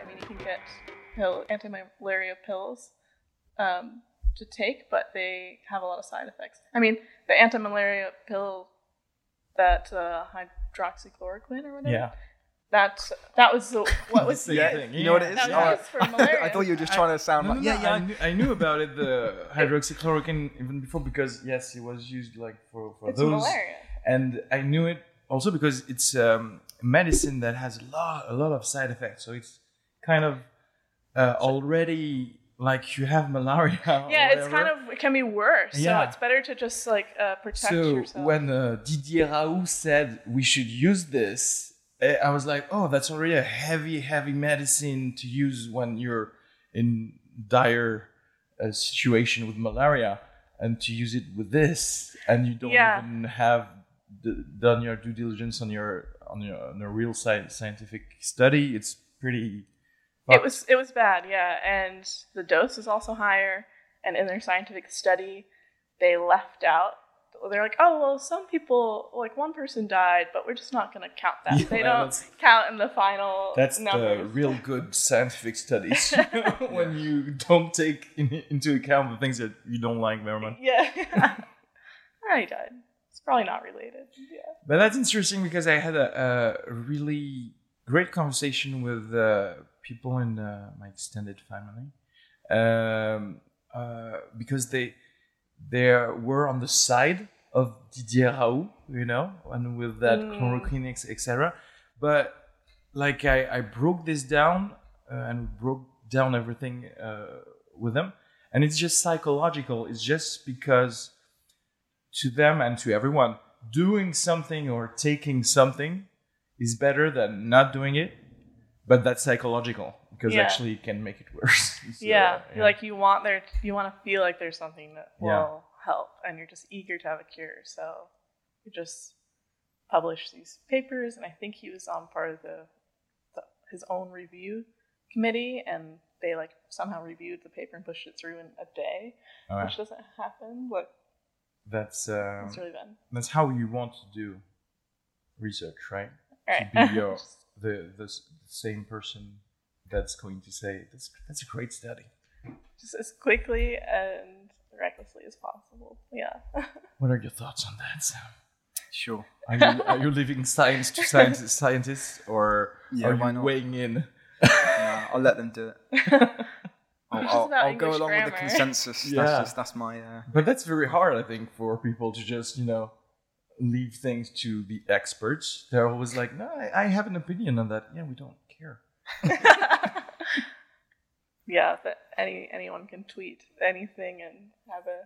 I mean, you can get pill, anti-malaria pills um, to take, but they have a lot of side effects. I mean, the anti-malaria pill, that uh, hydroxychloroquine or whatever. Yeah. That that was the what was Same Yeah, thing, you know what it is? that was used for malaria. I thought you were just trying to sound No, like no, yeah, no, yeah. I knew, I knew about it, the hydroxychloroquine, even before because yes, it was used like for, for it's those, malaria. and I knew it also because it's um, medicine that has a lot, a lot of side effects. So it's kind of uh, already like you have malaria. or Yeah, it's kind of it can be worse. Yeah. So it's better to just like uh, protect So yourself. when uh, Didier Raoult said we should use this, I was like, oh, that's already a heavy, heavy medicine to use when you're in dire uh, situation with malaria, and to use it with this, and you don't Yeah. even have d- done your due diligence on your on your, on a real sci- scientific study. It's pretty. It was it was bad, yeah, and the dose was also higher. And in their scientific study, they left out. They're like, oh well, some people, like one person died, but we're just not going to count that. Yeah, they don't count in the final That's numbers. the real good scientific studies when you don't take in, into account the things that you don't like very much. Yeah, he died. It's probably not related. Yeah. But that's interesting because I had a, a really great conversation with uh, people in uh, my extended family um, uh, because they they were on the side of Didier Raoult, you know, and with that Mm. chloroquine, etc. But like I, I broke this down uh, and broke down everything uh, with them, and it's just psychological. It's just because to them and to everyone, doing something or taking something is better than not doing it, but that's psychological because Yeah. actually it can make it worse. So, yeah, like you want there, you want to feel like there's something that will Yeah. Help, and you're just eager to have a cure. So you just publish these papers, and I think he was on part of the, the his own review committee, and they like somehow reviewed the paper and pushed it through in a day, All right. which doesn't happen. But that's um, it's really bad. that's how you want to do research, right? All To be your, the the same person that's going to say that's that's a great study. just as quickly and recklessly as possible. Yeah. What are your thoughts on that, Sam? Sure. Are you, are you leaving science to scientists, scientists or Yeah, are why you not? weighing in? No, I'll let them do it. I'll, I'll, I'll go English along with the consensus. Yeah. That's just that's my. Uh, But that's very hard, I think, for people to just, you know, leave things to the experts. They're always like, no, I, I have an opinion on that. Yeah, we don't care. Yeah, but any anyone can tweet anything and have a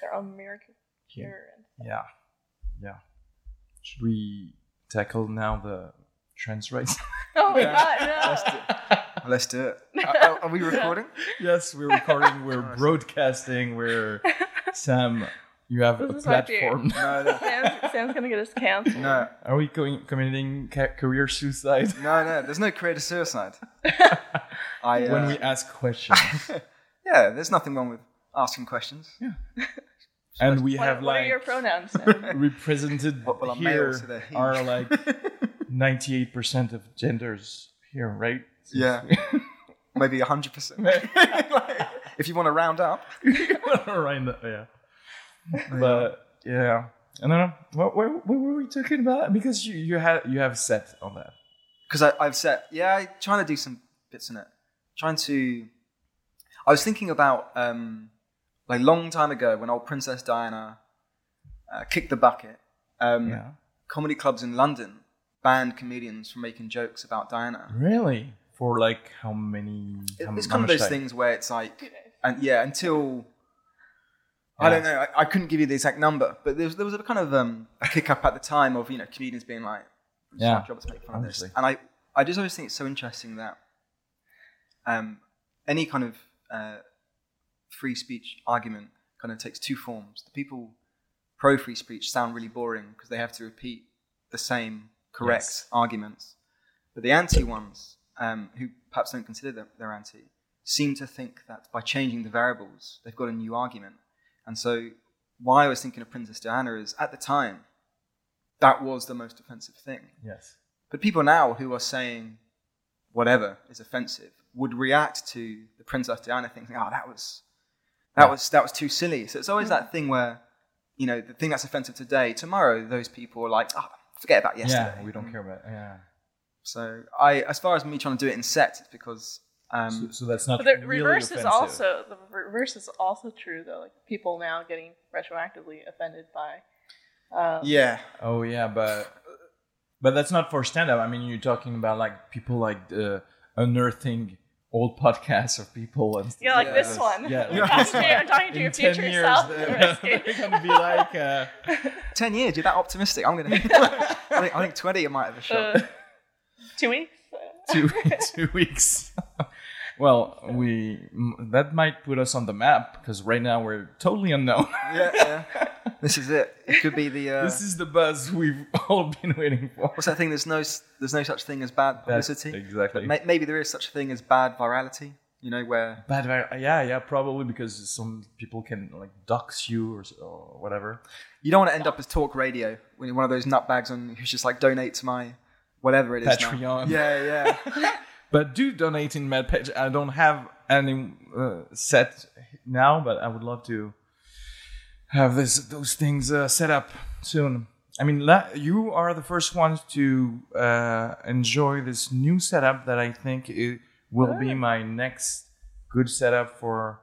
their own miracle cure. And, Yeah. Yeah. Should we tackle now the trans rights? oh my Yeah. god, Let's no! do- let's do it. Are, are we recording? yes, we're recording, we're Nice. broadcasting, we're Sam, you have This a is my fear. platform. No, no, Sam's, Sam's gonna get us canceled. no, Are we going, committing ca- career suicide no, no. There's no career suicide. I. Uh, when we ask questions? yeah, there's nothing wrong with asking questions. Yeah. and we What, have what like are your pronouns? Sam? represented What will a male here to their he? are like 98% of genders here, right? Yeah. Maybe hundred percent. If you want to round up. right now, yeah. But yeah, I don't know. What, what, what were we talking about? Because you you had you have set on that. because I've set yeah I trying to do some bits in it trying to I was thinking about um like long time ago when old Princess Diana uh, kicked the bucket um Yeah. comedy clubs in London banned comedians from making jokes about Diana Really? For like how many? It- how- it's how kind of those time? things where it's like and yeah until I don't know I, I couldn't give you the exact number but there was, there was a kind of um, a kick up at the time of you know comedians being like Yeah, our job to make fun of this and I I just always think it's so interesting that um, any kind of uh, free speech argument kind of takes two forms. The people pro free speech sound really boring because they have to repeat the same correct Yes. arguments, but the anti ones, um, who perhaps don't consider them they're anti, seem to think that by changing the variables, they've got a new argument. And so why I was thinking of Princess Diana is at the time, that was the most offensive thing. Yes. But people now who are saying whatever is offensive would react to the Princess Diana thing, thinking, "Oh, that was that Yeah. was that was too silly." So it's always that thing where, you know, the thing that's offensive today, tomorrow those people are like, "Oh, forget about yesterday." Yeah, we don't care about. Yeah. So I, as far as me trying to do it in sets, it's because um, So, so that's not But the really reverse offensive. is also the reverse is also true though. Like people now getting retroactively offended by. Um, yeah, Oh yeah, but but that's not for stand up. I mean, you're talking about like people like uh, unearthing old podcasts of people and stuff Yeah, like Yeah, this that's- one. yeah, I'm like talking to, one. I'm talking to your 10 future years, self. they're, they're gonna be like, uh, ten years. You're that optimistic. I'm gonna. I think I think twenty. You might have a shot. Uh, two weeks. two two weeks. Well, we that might put us on the map because right now we're totally unknown. yeah, yeah. This is it. It could be the. Uh, this is the buzz we've all been waiting for. what's that thing? There's no. There's no such thing as bad That's publicity. exactly. May, maybe there is such a thing as bad virality. You know, where Bad, vi- yeah, yeah, probably because some people can like dox you or, or whatever. you don't want to end up as talk radio when you're one of those nutbags on who's just like donate to my whatever it is. now. Patreon. Yeah, yeah. But do donate in MadPage. I don't have any uh, set now, but I would love to have this those things uh, set up soon. I mean, la- you are the first ones to uh, enjoy this new setup that I think it will be my next good setup for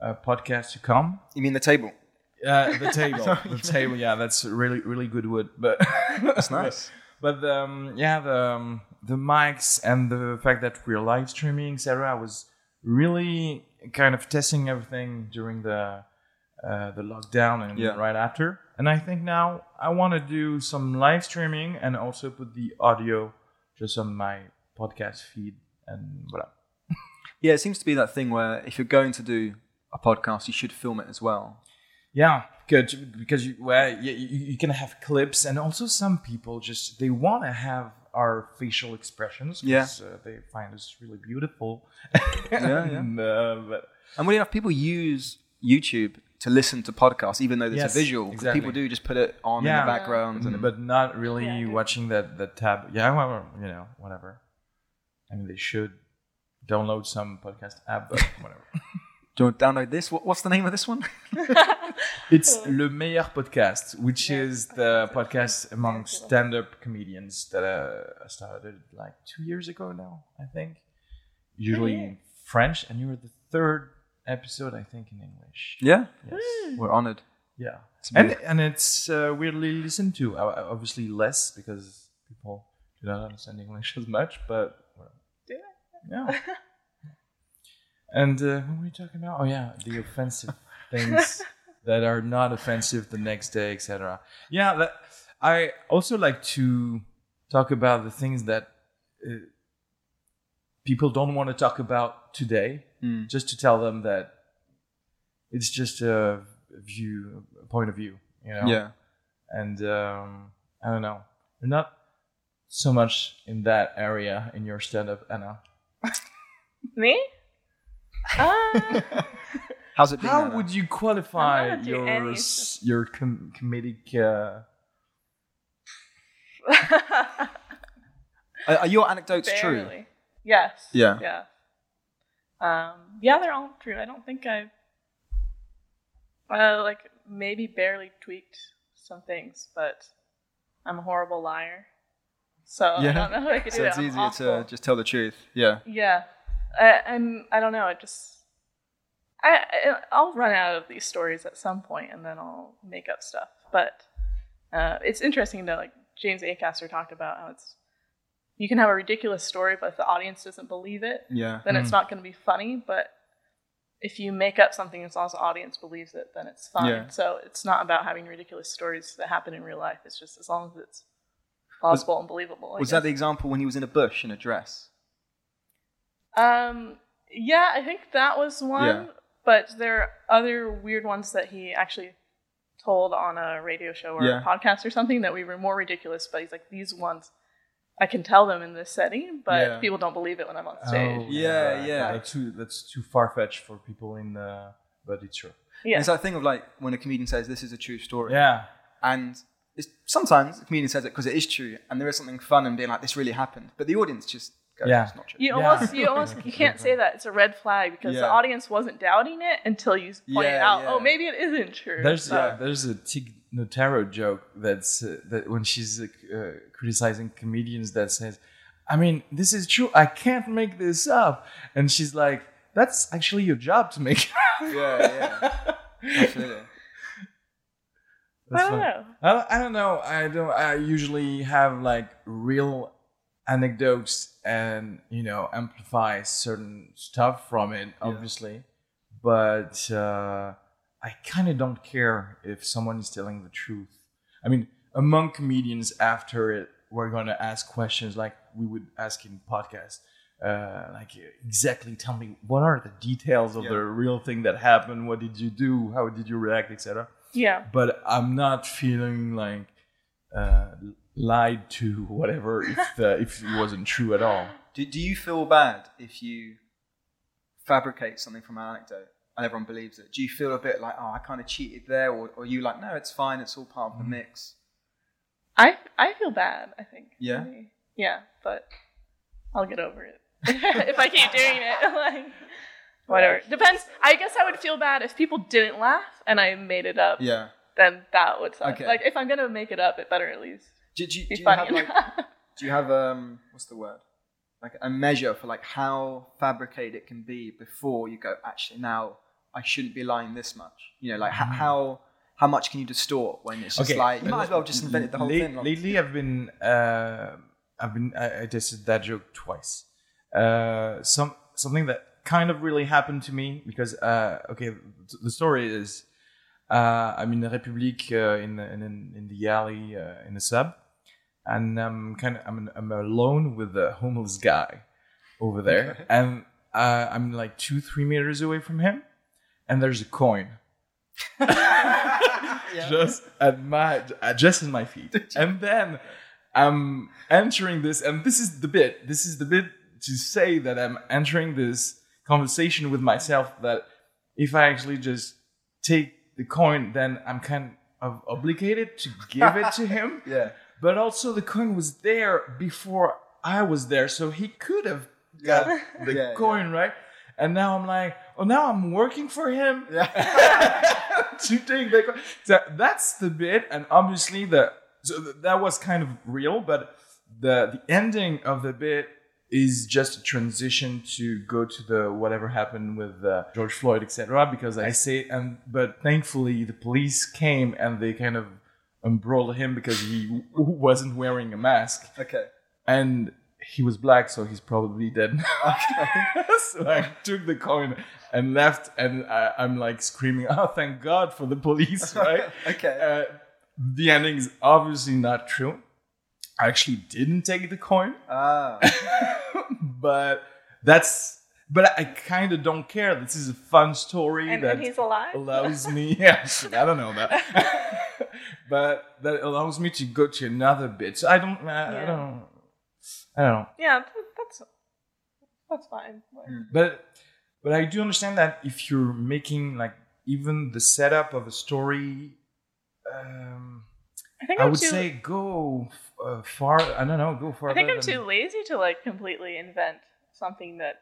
a podcast to come. you mean the table? Uh, the table, the table, yeah, that's really really good wood, but That's nice. but um, yeah, the um, the mics and the fact that we're live streaming, etc. I was really kind of testing everything during the uh, the lockdown and Yeah. right after. And I think now I want to do some live streaming and also put the audio just on my podcast feed and whatever. Yeah, it seems to be that thing where if you're going to do a podcast, you should film it as well. Yeah, good because you well you, you, you can have clips and also some people just they want to have our facial expressions Yeah. uh, they find us really beautiful. yeah. and, uh, but And weirdly enough, people use YouTube to listen to podcasts, even though there's Yes, a visual. 'cause exactly. People do just put it on in the background. And, but not really Yeah, watching that that tab. Yeah, well, you know, whatever. I mean, they should download some podcast app, but whatever. do you want to download this? What, what's the name of this one? It's Le Meilleur Podcast, which Yeah, is the podcast among stand-up comedians that uh, started like two years ago now, I think. Usually yeah. in French, and you were the third episode, I think, in English. Yeah, Yes. we're honored. Yeah. It's And and it's uh, weirdly listened to. Uh, Obviously less because people do not understand English as much, but well, Do yeah. and uh, what were we talking about? Oh yeah, the offensive things that are not offensive the next day, etc. Yeah, that, I also like to talk about the things that uh, people don't want to talk about today, Mm. just to tell them that it's just a view, a point of view, you know. Yeah. And um, I don't know, you're not so much in that area in your stand-up, Anna. Me? Uh, How's it been? How Anna? would you qualify I'm not your any. s- your com- comedic? Uh, Are, are your anecdotes true? barely. Yes. Yeah. Yeah. Um, yeah, they're all true. I don't think I've, uh, like, maybe barely tweaked some things, but I'm a horrible liar. So I Yeah. don't know if I could do So it. it's I'm easier awful. to just tell the truth. Yeah. Yeah, I, and I don't know. I just I I- I'll run out of these stories at some point, and then I'll make up stuff. But uh, it's interesting that like James Acaster talked about how it's you can have a ridiculous story, but if the audience doesn't believe it, Yeah. then Mm. it's not going to be funny. But if you make up something as long as the audience believes it, then it's fine. Yeah. So it's not about having ridiculous stories that happen in real life. It's just as long as it's plausible and believable. I Was that the example when he was in a bush in a dress? Um, yeah, I think that was one. Yeah. But there are other weird ones that he actually told on a radio show or Yeah. a podcast or something that we were more ridiculous. But he's like, these ones, I can tell them in this setting, but Yeah. people don't believe it when I'm on stage. Yeah, right. yeah. That's too that's too far fetched for people in. Uh, but it's true. Yeah. And it's that thing of like when a comedian says this is a true story, Yeah. and it's, sometimes the comedian says it because it is true, and there is something fun in being like this really happened, but the audience just goes, Yeah. it's not true. You Yeah. almost, you almost, you can't say that it's a red flag because the audience wasn't doubting it until you pointed Yeah, out, yeah. oh, maybe it isn't true. There's So- uh, there's a Tig Notaro joke that's uh, that when she's uh, uh, criticizing comedians that says, "I mean, this is true. I can't make this up," and she's like, "That's actually your job to make." it up." yeah, yeah, absolutely. That's I don't fun. know. I don't, I don't know. I don't. I usually have like real anecdotes and you know amplify certain stuff from it, obviously. But uh, I kind of don't care if someone is telling the truth. I mean, among comedians, after it, we're gonna ask questions like we would ask in podcast. Uh, like exactly tell me what are the details of Yeah. the real thing that happened what did you do how did you react etc Yeah. but I'm not feeling like uh, lied to, whatever, if the, if it wasn't true at all. Do, do you feel bad if you fabricate something from an anecdote and everyone believes it? Do you feel a bit like, oh, I kind of cheated there, or, or are you like, no, it's fine, it's all part of the mm. mix? I I feel bad. I think. Yeah? maybe. Yeah, but I'll get over it if I keep doing it. like whatever. Depends. I guess I would feel bad if people didn't laugh and I made it up. Yeah. Then that would suck. Okay. Like if I'm gonna make it up, it better at least Do, do, you- do you have like, do you have um, what's the word? Like a measure for like how fabricated it can be before you go. Actually, now I shouldn't be lying this much. You know, like ho- how how much can you distort when it's just like you might as well have just invented the whole Late- thing. like- Lately, I've been uh, I've been I, I tested that joke twice. Uh, some something that kind of really happened to me because uh, okay, the story is uh, I'm in the République uh, in, the, in in the alley uh, in the sub, and I'm kind of I'm I'm alone with a homeless guy over there, and uh, I'm like two three meters away from him, and there's a coin. Just at my uh, just in my feet. And then i'm entering this and this is the bit this is the bit to say that i'm entering this conversation with myself that if i actually just take the coin then i'm kind of obligated to give it to him. Yeah. But also the coin was there before i was there so he could have got the Yeah, coin right and now i'm like oh now i'm working for him Yeah. to take the coin. So that's the bit, and obviously the so that was kind of real, but the the ending of the bit is just a transition to go to the whatever happened with uh, George Floyd, etc. Because I say, and but thankfully the police came and they kind of embroiled him because he w- wasn't wearing a mask Okay. and he was black, so he's probably dead. so I took the coin and left, and I, I'm like screaming, "Oh, thank God for the police!" Right? Okay. Uh, the ending is obviously not true. I actually didn't take the coin, Ah. but that's. But I kind of don't care. This is a fun story and, that and he's alive. allows me yeah i don't know that but that allows me to go to another bit so i don't i, I don't i don't know yeah, that's that's fine. Hmm. but but i do understand that if you're making like even the setup of a story um I think i I'm would too. say go uh, far i don't know go far I think I'm too lazy to like completely invent something that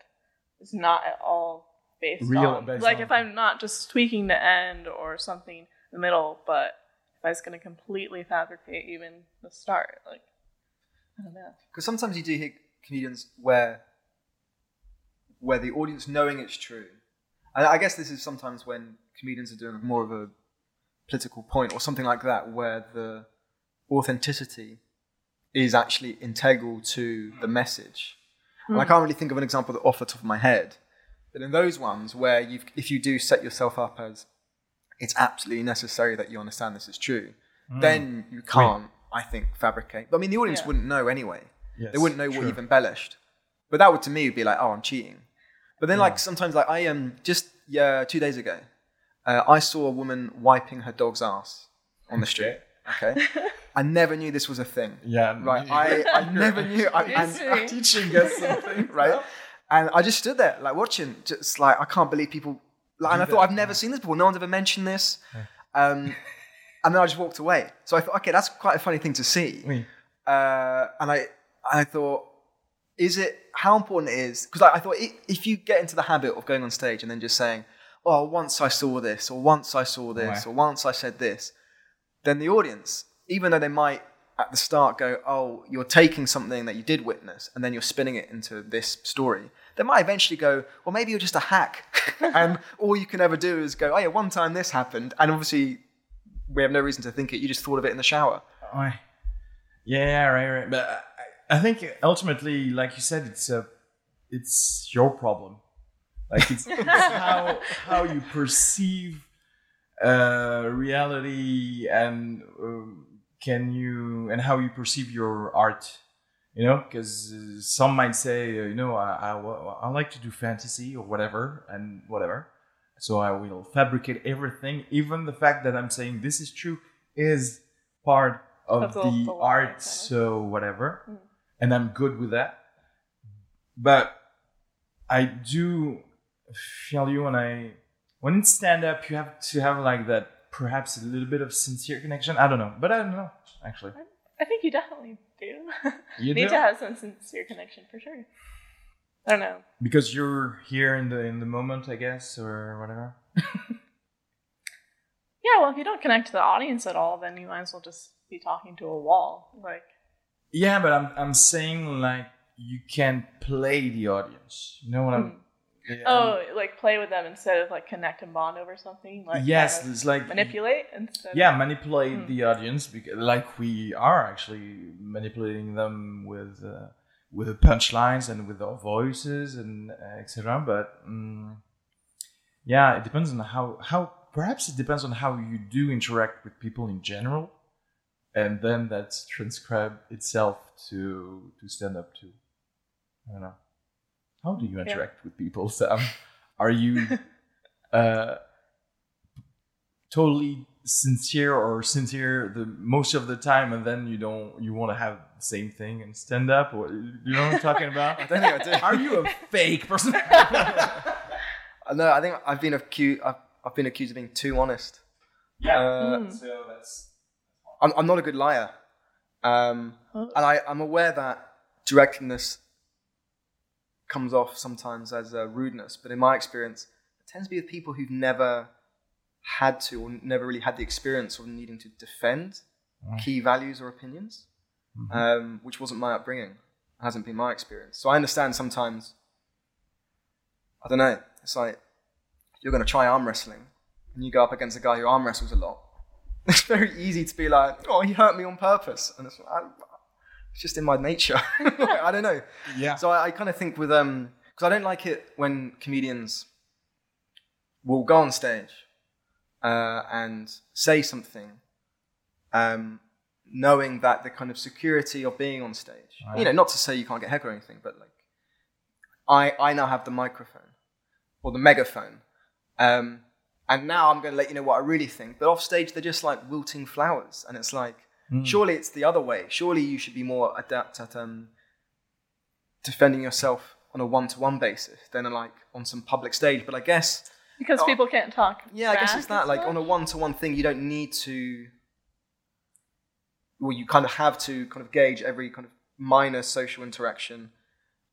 is not at all based Real- on based like on- if I'm not just tweaking the end or something in the middle, but if I was gonna completely fabricate even the start, like I don't know. Because sometimes you do hear comedians where where the audience knowing it's true, and I guess this is sometimes when comedians are doing more of a political point or something like that, where the authenticity is actually integral to the message. And I hmm. can't really think of an example off the top of my head, but in those ones where you, if you do set yourself up as it's absolutely necessary that you understand this is true, then you can't, I think, fabricate. But I mean, the audience Yeah. wouldn't know anyway. Yes, they wouldn't know what you've embellished. But that would to me would be like, oh, I'm cheating. But then, like sometimes, like I um just yeah, two days ago, uh, I saw a woman wiping her dog's ass on the street. Okay, I never knew this was a thing. yeah Right, I, I never knew. I, It's and, me. teaching us something right? And I just stood there, like watching, just like I can't believe people Like, and I thought I've never seen this before. No one's ever mentioned this. Um, and then I just walked away. So I thought, okay, that's quite a funny thing to see. Oui. Uh, and I, I thought, is it how important it is? Because I, I thought i if you get into the habit of going on stage and then just saying, "Oh, once I saw this," or "Once I saw this," or "Once I said this," then the audience, even though they might at the start go, "Oh, you're taking something that you did witness and then you're spinning it into this story," they might eventually go, "Well, maybe you're just a hack," and all you can ever do is go, "Oh yeah, one time this happened," and obviously we have no reason to think it. You just thought of it in the shower. Ouais. Yeah, right, right. But I, I think ultimately, like you said, it's a, it's your problem. Like it's, it's how how you perceive uh, reality and um, can you and how you perceive your art. You know, because some might say, uh, you know, I, I, I like to do fantasy or whatever and whatever. So I will fabricate everything, even the fact that I'm saying this is true is part of Of the- the, the art. kind of. So whatever, Mm. and I'm good with that. But I do feel you when I when in stand up, you have to have like that perhaps a little bit of sincere connection. I don't know, but I don't know actually. I think you definitely do. You Need do? to have some sincere connection for sure. I don't know. because you're here in the in the moment, I guess, or whatever. Yeah, well, if you don't connect to the audience at all, then you might as well just be talking to a wall. Like, Yeah, but I'm I'm saying like you can play the audience. You know what I'm? Hmm. Yeah, oh, like play with them instead of like connect and bond over something. Like, yes, kind of it's like manipulate instead. Yeah, manipulate Hmm. the audience because like we are actually manipulating them with uh, with the punchlines and with our voices and uh, etc. But mm yeah, it depends on how how perhaps it depends on how you do interact with people in general, and then that's transcribed itself to to stand up to. I don't know. How do you interact with people, Sam? Are you uh, totally sincere or sincere the most of the time, and then you don't you want to have the same thing and stand up? Or you know what I'm talking about? I don't think I do. Are you a fake person? Uh, No, I think I've been accused. I've, I've been accused of being too honest. yeah. Uh, Mm. So that's I'm, I'm not a good liar, um, and I, I'm aware that directness comes off sometimes as uh, rudeness. But in my experience, it tends to be with people who've never had to or never really had the experience of needing to defend Mm. key values or opinions, Mhm. um, which wasn't my upbringing. It hasn't been my experience. So I understand sometimes. I don't know. It's like you're going to try arm wrestling, and you go up against a guy who arm wrestles a lot. It's very easy to be like, "Oh, he hurt me on purpose," and it's, I, it's just in my nature. I don't know. yeah. So I, I kind of think with um, because I don't like it when comedians will go on stage uh, and say something, um, knowing that the kind of security of being on stage. Right. You know, not to say you can't get heckled or anything, but like, I I now have the microphone or the megaphone. Um, and now I'm going to let you know what I really think. But off stage, they're just like wilting flowers, and it's like, Mm. surely it's the other way. Surely you should be more adept at um, defending yourself on a one-to-one basis than like on some public stage. But I guess, because Oh. people can't talk. yeah, I guess it's that. Like on a one-to-one thing, you don't need to. Well, you kind of have to kind of gauge every kind of minor social interaction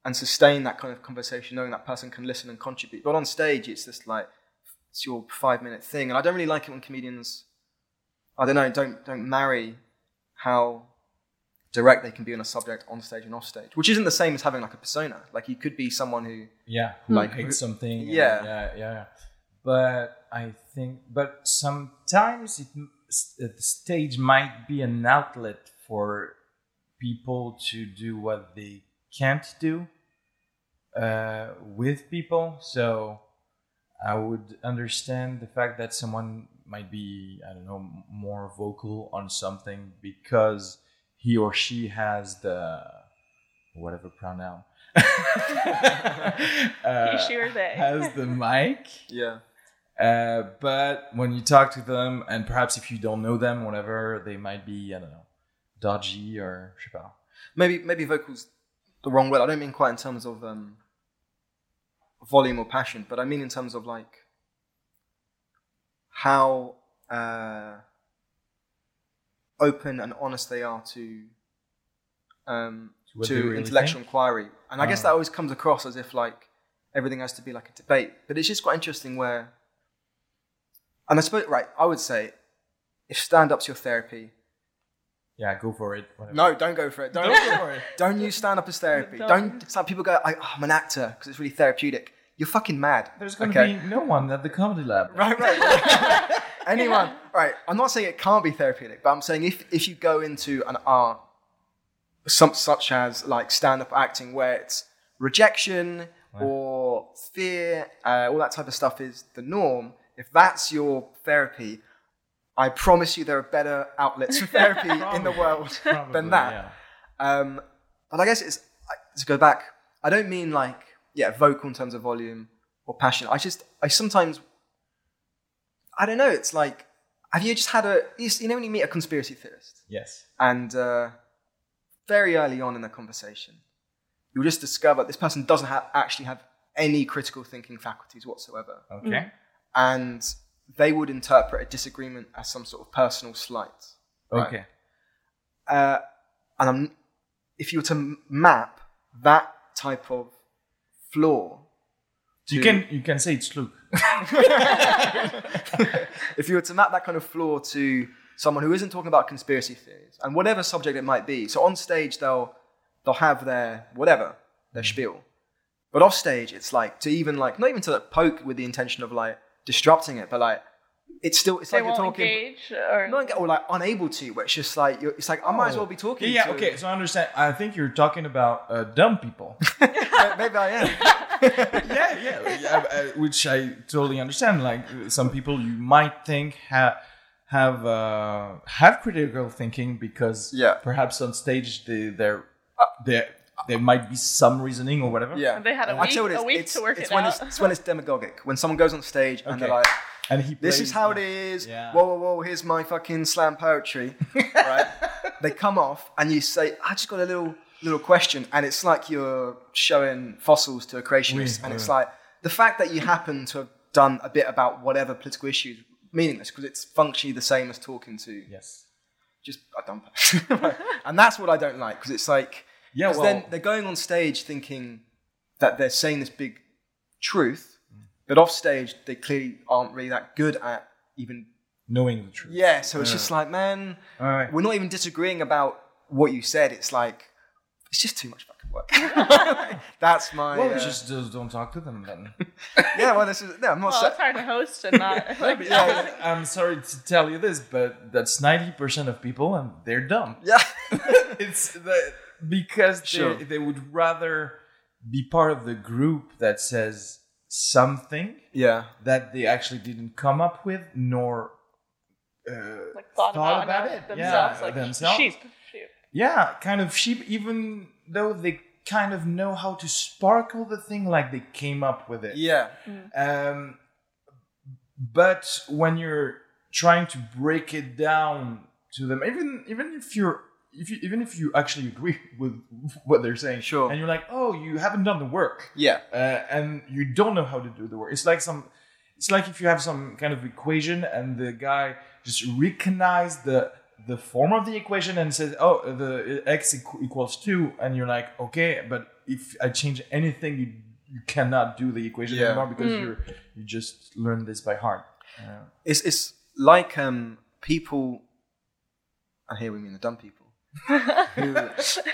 and sustain that kind of conversation, knowing that person can listen and contribute. But on stage, it's just like it's your five-minute thing, and I don't really like it when comedians. I don't know. Don't don't marry how direct they can be on a subject on stage and off stage, which isn't the same as having like a persona. Like you could be someone who yeah who Like- hates something and- Yeah. yeah yeah but i think but sometimes it the stage might be an outlet for people to do what they can't do uh, with people so i would understand the fact that someone might be i don't know more vocal on something because he or she has the whatever pronoun uh, He, she, or they. has the mic. yeah Uh, but when you talk to them, and perhaps if you don't know them, whatever, they might be, I don't know, dodgy or je sais pas. maybe maybe vocals the wrong word. I don't mean quite in terms of um, volume or passion, but I mean in terms of like how uh, open and honest they are to um, To what to really intellectual think? inquiry. And I guess Ah. that always comes across as if like everything has to be like a debate. But it's just quite interesting where, and I suppose right, I would say, if stand up's your therapy, Yeah, go for it. whatever. no, don't go for it. Don't Don't go for it. don't use stand up as therapy. Don't. It's like people go, I, oh, I'm an actor because it's really therapeutic. You're fucking mad. There's gonna Okay. be no one at the comedy lab. Right, right. Anyone. Right. I'm not saying it can't be therapeutic, but I'm saying if, if you go into an art, some, such as like stand up acting, where it's rejection or fear, uh, all that type of stuff is the norm, if that's your therapy, I promise you there are better outlets for therapy in the world Probably, than that. yeah. Um, but I guess it's to go back. I don't mean like yeah, vocal in terms of volume or passion. I just I sometimes I don't know. It's like have you just had a you know when you meet a conspiracy theorist Yes. and uh, very early on in the conversation you'll just discover this person doesn't ha- actually have any critical thinking faculties whatsoever, Okay. and they would interpret a disagreement as some sort of personal slight. Right. Okay. Uh, and I'm, if you were to map that type of flaw, You can you can say it's Luke. if you were to map that kind of flaw to someone who isn't talking about conspiracy theories and whatever subject it might be, so on stage they'll they'll have their whatever their mm-hmm. spiel, but off stage it's like to even like not even to like, poke with the intention of like disrupting it, but like it's still it's They like you're talking. engage or Not enga- or like unable to, where it's just like you're, it's like I might as well be talking. Yeah, to, okay. So I understand. I think you're talking about uh, dumb people. maybe I am. yeah, yeah, yeah, uh, which I totally understand. Like uh, some people you might think have have uh, have critical thinking because Yeah. perhaps on stage they they're there there might be some reasoning or whatever. Yeah, They had a I week- tell you a this, week it's, to work it's it when out. It's, it's when it's demagogic. When someone goes on stage and they're like, and he "This is how it yeah. is." Yeah. Whoa, whoa, whoa! Here's my fucking slam poetry. right? They come off and you say, "I just got a little little question," and it's like you're showing fossils to a creationist, Oui, and it's like the fact that you happen to have done a bit about whatever political issues meaningless because it's functionally the same as talking to Yes. just a dumb person. Right? and that's what I don't like because it's like Yeah. Well, then they're going on stage thinking that they're saying this big truth, but off stage they clearly aren't really that good at even. knowing the truth. Yeah, so it's just like, man, All right. we're not even disagreeing about what you said. It's like it's just too much fucking work. That's my. Well, uh, just, just don't talk to them then. yeah, well, this is. No, I'm not. well, sa- it's hard to host and not like yeah, I'm sorry to tell you this, but that's ninety percent of people, and they're dumb. yeah. it's the, because they- Sure. they would rather be part of the group that says something yeah. that they actually didn't come up with, nor uh, like thought, Thought about, about it it, themselves. yeah, like themselves. sheep. sheep. yeah, kind of sheep. Even though they kind of know how to sparkle the thing, like they came up with it. Yeah. Um, but when you're trying to break it down to them, even even if you're if you even if you actually agree with what they're saying, Sure. and you're like, oh, you haven't done the work, Yeah. uh, and you don't know how to do the work. It's like some, it's like if you have some kind of equation and the guy just recognize the the form of the equation and says, oh, the x equals two, and you're like, okay, but if I change anything, you you cannot do the equation Yeah. anymore because you're you just learned this by heart. Uh, It's it's like um people, and here we mean the dumb people, who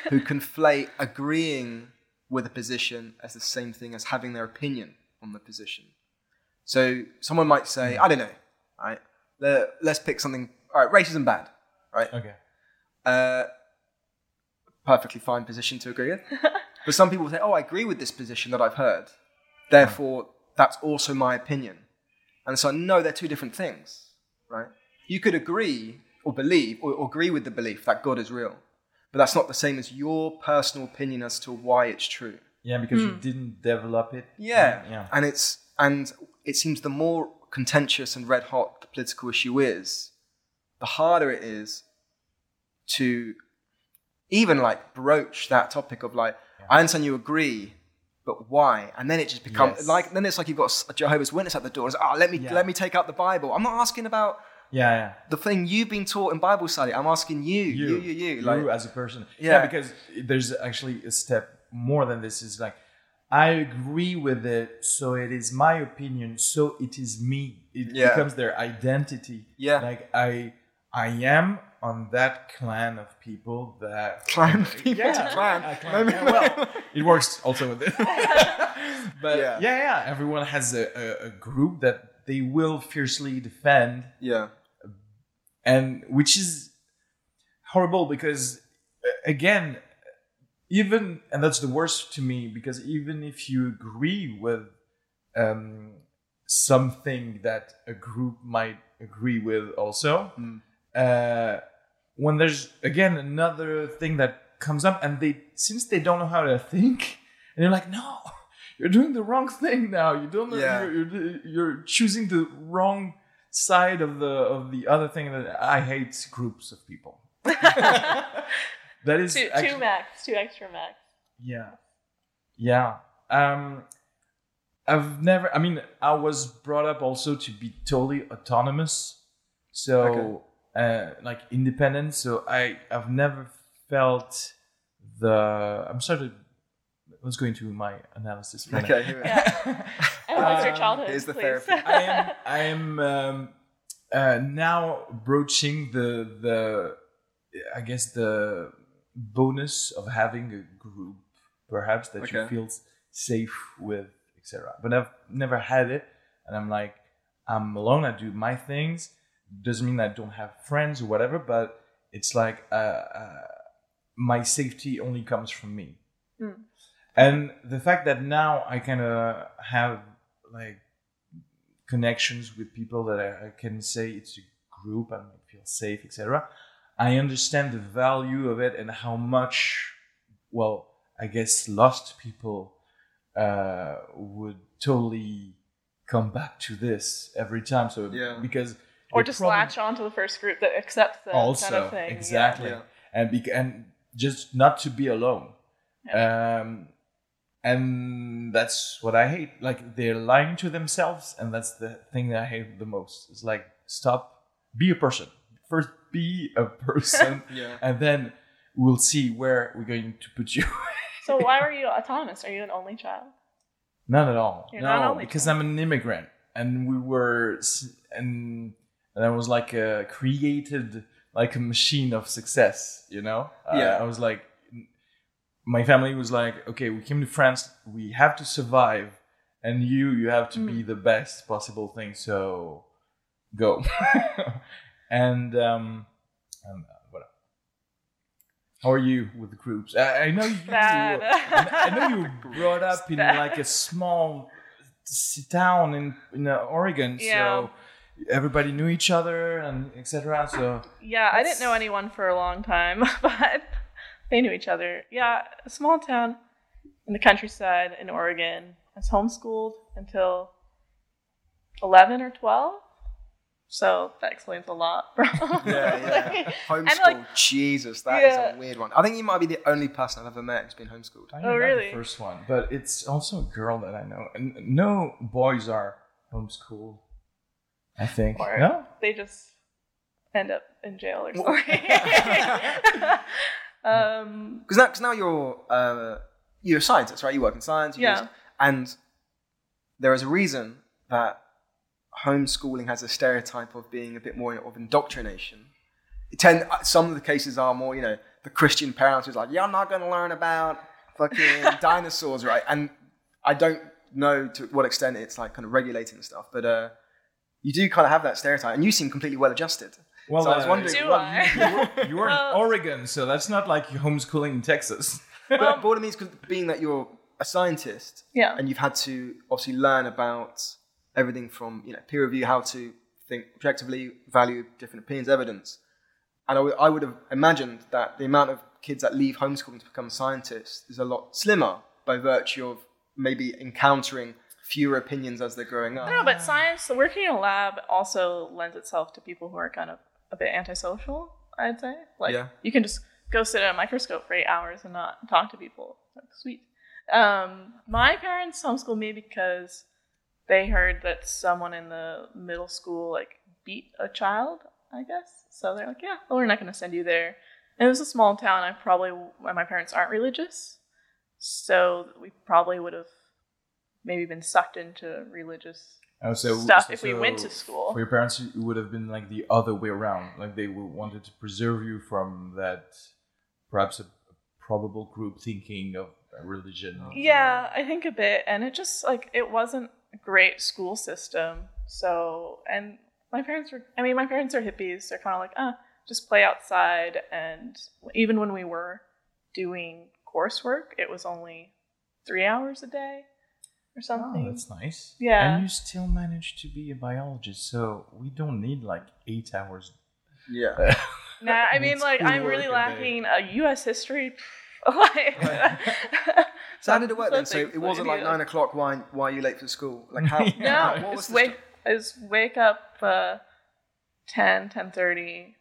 who conflate agreeing with a position as the same thing as having their opinion on the position. So someone might say, I don't know, right? Le- Let's pick something. All right, racism bad, right? okay. Uh, perfectly fine position to agree with. but some people say, oh, I agree with this position that I've heard. Therefore, that's also my opinion. And so, no, they're two different things, right? You could agree or believe or, or agree with the belief that God is real, but that's not the same as your personal opinion as to why it's true. Yeah, because you hmm. didn't develop it. Yeah. Yeah. And it's and it seems the more contentious and red hot the political issue is, the harder it is to even like broach that topic of like, I understand you agree but why? And then it just becomes Yes. like then it's like you've got a Jehovah's Witness at the door. It's, oh, let me Yeah. let me take out the Bible. I'm not asking about Yeah, yeah. the thing you've been taught in Bible study. I'm asking you, you, you, you. you Like, as a person. Yeah. because there's actually a step more than this. Is like I agree with it, so it is my opinion, so it is me. It Yeah. becomes their identity. Yeah. like I, I am on that clan of people that Clan of people Yeah, to clan. clan. Yeah, well, it works also with it. but Yeah. yeah. yeah, everyone has a, a, a group that they will fiercely defend yeah, and which is horrible because uh, again even and that's the worst to me because even if you agree with um, something that a group might agree with also Mm. uh, when there's again another thing that comes up and they since they don't know how to think and you're like no you're doing the wrong thing now you don't know Yeah. you're, you're, you're choosing the wrong side of the of the other thing that i hate groups of people that is two, actually- two max, two extra max. yeah. Yeah. Um I've never I mean I was brought up also to be totally autonomous. So uh like independent. So I I've never felt the I'm sorry to let's go into my analysis. for a minute. okay. here we- Yeah. And what's your Um, childhood? here's the please? therapy. I am I am um, uh, now broaching the the I guess the bonus of having a group, perhaps that you feel safe with, etc. But I've never had it, and I'm like I'm alone. I do my things. Doesn't mean I don't have friends or whatever, but it's like uh, uh, my safety only comes from me. Mm. And the fact that now I kind of have like connections with people that I, I can say it's a group and I feel safe, etc. I understand the value of it and how much, well, I guess lost people uh, would totally come back to this every time. So Yeah. because or you're just probably- latch on to the first group that accepts the also kind of thing. exactly Yeah. and bec- and just not to be alone um and that's what i hate like they're lying to themselves and that's the thing that i hate the most it's like stop be a person first be a person Yeah. and then we'll see where we're going to put you So why were you autonomous? Are you an only child? Not at all. You're no, not only because child. I'm an immigrant, and we were, and and I was like uh, created like a machine of success. You know? Uh, Yeah. I was like, my family was like, okay, we came to France, we have to survive, and you, you have to be the best possible thing. So, go. and um, um what? How are you with the groups? I, I know you. Bad. I know you were brought up in like a small town in in uh, Oregon, Yeah. so everybody knew each other and etc. So Yeah, I didn't know anyone for a long time, but they knew each other. Yeah, a small town in the countryside in Oregon. I was homeschooled until 11 or 12. So that explains a lot, bro. Yeah, yeah. Homeschool. Like, Jesus, that is Yeah. a weird one. I think you might be the only person I've ever met who's been homeschooled. I'm Oh, not really? The first one, but it's also a girl that I know, and no boys are homeschooled. I think Or- no. they just end up in jail or something. Um, Because now, 'cause now you're uh, you're a scientist, right? You work in science. You Yeah. and there is a reason that homeschooling has a stereotype of being a bit more of indoctrination. It tend, some of the cases are more, you know, the Christian parents who's like, "You're not going to learn about fucking dinosaurs, right?" And I don't know to what extent it's like kind of regulating stuff, but uh, you do kind of have that stereotype, and you seem completely well adjusted. Well, So I was wondering- Do well, I? You, you were, you were in Well- Oregon, so that's not like homeschooling in Texas. But, but what it means, 'cause being that you're a scientist, yeah. and you've had to obviously learn about everything from you know peer review, how to think objectively, value different opinions, evidence. And I would- I would have imagined that the amount of kids that leave homeschooling to become scientists is a lot slimmer by virtue of maybe encountering fewer opinions as they're growing up. I don't know, but science, working in a lab also lends itself to people who are kind of a bit antisocial, I'd say. Like, Yeah. you can just go sit at a microscope for eight hours and not talk to people. Like, sweet. Um, my parents homeschooled me because they heard that someone in the middle school like beat a child, I guess. So they're like, yeah, well, we're not going to send you there. And it was a small town. I probably my parents aren't religious, so we probably would have maybe been sucked into religious Oh, so, stuff if we went to school. For your parents, it would have been like the other way around. Like they wanted to preserve you from that, perhaps a, a probable group thinking of religion. Yeah, I think a bit, and it just like it wasn't a great school system. So, and my parents were, I mean, my parents are hippies. They're kind of like, ah, just play outside. And even when we were doing coursework, it was only three hours a day or Oh, something. that's nice. Yeah. And you still managed to be a biologist, so we don't need like eight hours. Yeah. nah, I mean, It's like, I'm really lacking a U.S. history. like, So how did it work then? So it wasn't like nine o'clock. Why? Why are you late for school? Like how? No, how- what was it's wake, stu- it's wake up uh, 10, 10.30,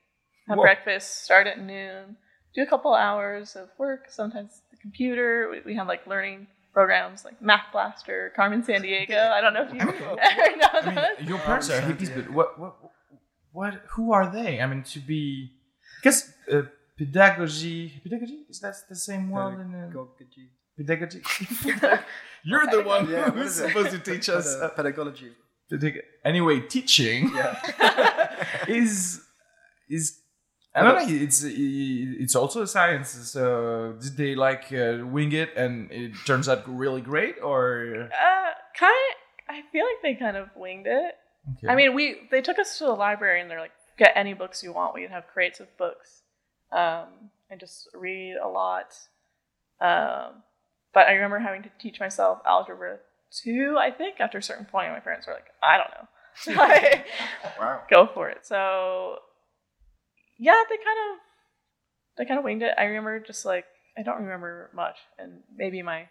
have Whoa. breakfast, start at noon, do a couple hours of work, sometimes the computer. We, we have like learning programs like Math Blaster, Carmen Sandiego. I don't know if you ever know I those. your parents are hippies, but what, what, what? Who are they? I mean, to be because uh, pedagogy, pedagogy is that the same word in uh, Pedagogy. pedagogy? You're the one Yeah, who's supposed to teach us. Uh, pedagogy. anyway, teaching Yeah. is is. I don't know. It's it's also a science. So did they like uh, wing it and it turns out really great, or uh, kind I feel like they kind of winged it. Okay. I mean, we they took us to the library and they're like, get any books you want. We'd have crates of books, um, and just read a lot. Um, but I remember having to teach myself algebra two. I think after a certain point, my parents were like, I don't know, like, Wow. go for it. So yeah, they kind of they kind of winged it. I remember just like I don't remember much, and maybe my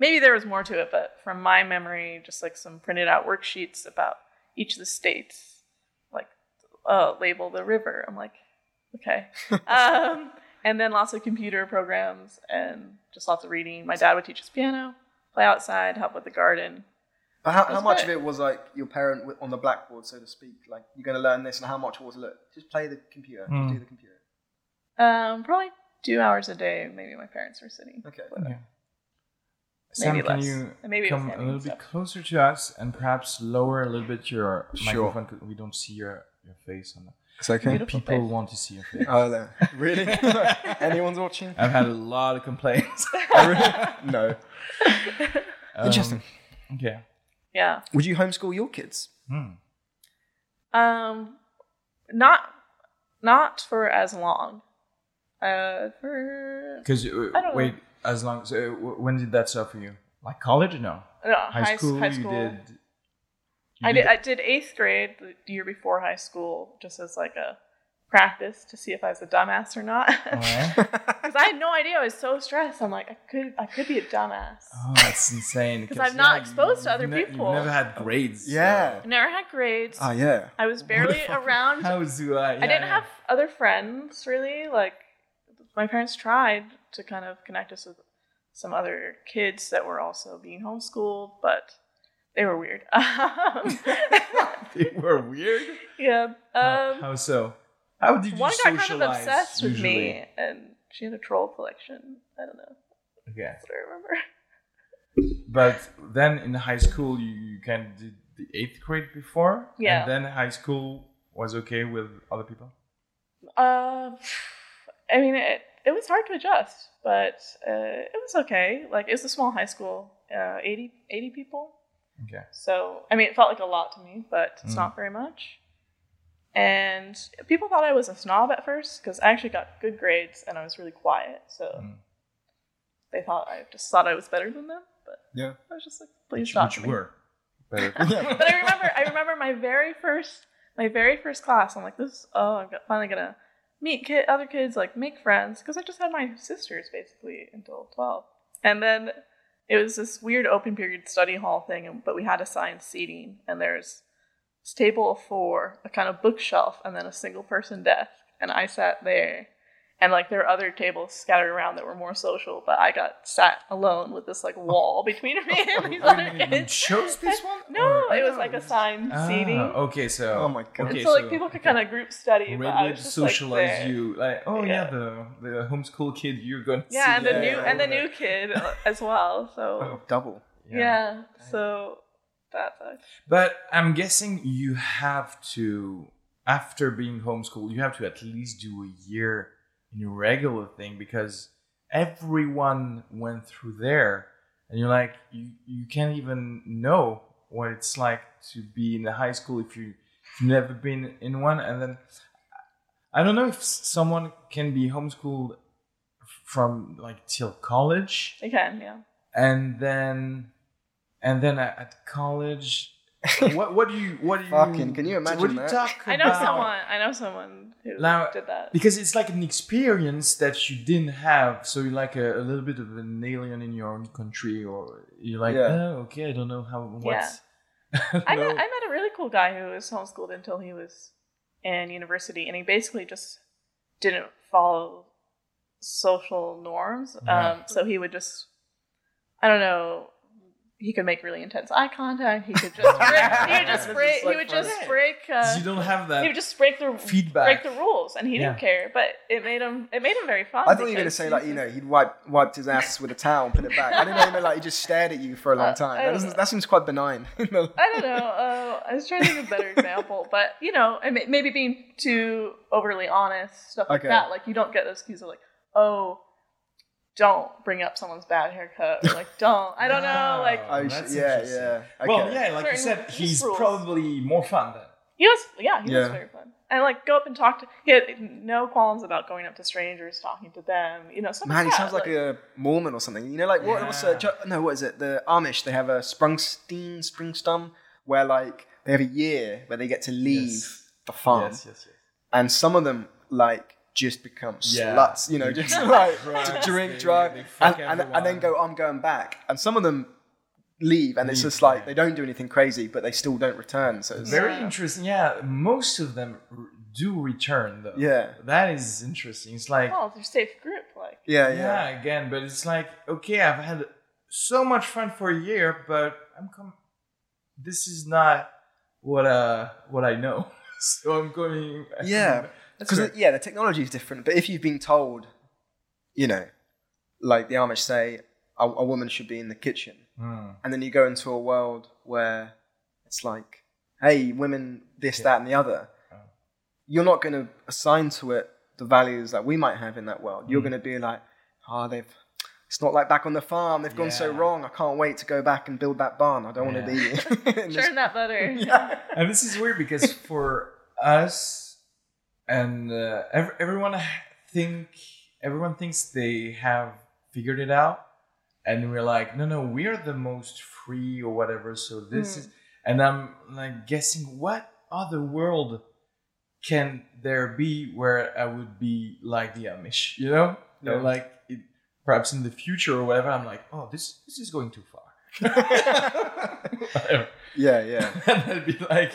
maybe there was more to it, but from my memory, just like some printed out worksheets about each of the states, like uh, label the river. I'm like, okay, um, and then lots of computer programs and just lots of reading. My dad would teach us piano, play outside, help with the garden. But how, how much great. of it was like your parent on the blackboard, so to speak? Like you're going to learn this, and how much was look? Just play the computer. Just do the computer. Um, probably two hours a day. Maybe my parents were sitting. Okay. Okay. Sam, Maybe can less. you maybe come a handing little stuff. bit closer to us and perhaps lower a little bit your Sure. microphone? 'cause We don't see your, your face on the. It's okay. Beautiful People face. want to see your face. Oh, no. really? Anyone's watching? I've had a lot of complaints. no. Um, Interesting. Okay. Yeah. Would you homeschool your kids? Hmm. Um, not not for as long. Uh, for Because wait, know. as long so uh, when did that start for you? Like college? or No. no, High, school. High You school. did. you I did. I did eighth grade the year before high school, just as like a practice to see if I was a dumbass or not. Because I had no idea. I was so stressed. I'm like, I could, I could be a dumbass. Oh, that's insane. Because I'm not yeah, exposed to you've other ne- people. You've never had grades. Yeah. I never had grades. Oh, yeah. I was barely around. How do I? I didn't have other friends really. Like my parents tried to kind of connect us with some other kids that were also being homeschooled, but they were weird. They were weird. yeah. How- Um, How so? How did you one got kind of obsessed with usually? me, and she had a troll collection. I don't know. Okay. That's what I remember. But then in high school, you, you kind of did the eighth grade before. Yeah. And then high school was okay with other people. Uh, I mean, it it was hard to adjust, but uh, it was okay. Like it was a small high school, uh, 80, 80 people. Okay. So, I mean, it felt like a lot to me, but it's Mm. not very much. And people thought I was a snob at first because I actually got good grades and I was really quiet. So Mm. they thought I just thought I was better than them. But Yeah. I was just like, please Which, stop which me. were better. But I remember, I remember my very first, my very first class. I'm like, this. Oh, I'm finally gonna meet kid, other kids, like make friends, because I just had my sisters basically until twelve, and then it was this weird open period study hall thing, but we had assigned seating, and there's table of four, a kind of bookshelf, and then a single person desk, and I sat there, and like there were other tables scattered around that were more social, but I got sat alone with this like wall between me and these other kids. You kids. chose this one? No, Or- it was like it's- assigned Ah, seating. Okay, so Oh my God. Okay, and so like people could kind of group study, but I Redwood was just like socialize there. you like oh yeah, Yeah. the the homeschool kid you're going to Yeah, and the Yeah, new and the new kid uh, as well. So Oh, double. yeah. so that sucks. But I'm guessing you have to, after being homeschooled, you have to at least do a year in a regular thing because everyone went through there, and you're like, you you can't even know what it's like to be in a high school if you if you've never been in one, and then I don't know if someone can be homeschooled from like till college They can, yeah. and then and then at, at college what what do you what do you Fucking, can you imagine what do you that? talk I know someone. I know someone who Now- did that. because it's like an experience that you didn't have so you're like a, a little bit of an alien in your own country or you're like Yeah. oh okay i don't know how what's I No. met, I met a really cool guy who was homeschooled until he was in university, and he basically just didn't follow social norms. Yeah. Um, so he would just, I don't know, he could make really intense eye contact. He could just, break, he would just break. is he would just funny. break. 'Cause Uh, you don't have that he would just break the feedback. break the rules, and he didn't care. But it made him. It made him very fun. I thought you were going to say like you know he'd wipe wiped his ass with a towel and put it back. I didn't know you meant like he just stared at you for a long Uh, time. That, don't doesn't, know. that seems quite benign. I don't know. Uh, I was trying to think of a better example, but you know, maybe being too overly honest, stuff like Okay. that. Like you don't get those cues of like, oh, don't bring up someone's bad haircut, or like don't. I don't know. Like Oh, that's yeah, yeah. Okay. well yeah like you said he's rules. probably more fun then he was, yeah, he was very fun. And like go up and talk to. He had no qualms about going up to strangers, talking to them. You know, stuff Man, he like sounds that. like a Mormon or something. You know, like what? What's uh, Yeah. Jo- no, what is it? The Amish. They have a Sprungsteen, Springstum, where like they have a year where they get to leave Yes. the farm, yes yes yes and some of them like just become Yeah. sluts. You know, just drink like drugs, to drink, they- they and, and, and then go, I'm going back. And some of them leave, and it's just like yeah. they don't do anything crazy, but they still don't return. So it's, Very Yeah. interesting. Yeah, most of them r- do return though. Yeah. that is interesting. It's like oh, it's a safe group. Like yeah, yeah, yeah, again, but it's like okay, I've had so much fun for a year, but I'm com- This is not what uh what I know. so I'm going. Yeah. That's Because yeah, the technology is different. But if you've been told, you know, like the Amish say, a, a woman should be in the kitchen, Hmm. and then you go into a world where it's like, hey, women, this, that, and the other. Oh. You're not going to assign to it the values that we might have in that world. You're Mm. going to be like, oh, they've. It's not like back on the farm. They've gone so wrong. I can't wait to go back and build that barn. I don't want to be in this churn that butter. yeah. and this is weird because for us and uh, ev- everyone think everyone thinks they have figured it out and we're like no no we're the most free or whatever so this Hmm. is and i'm like guessing what other world can there be where i would be like the amish you know Yeah. Or like it, perhaps in the future or whatever i'm like oh this this is going too far yeah, yeah. and I'd be like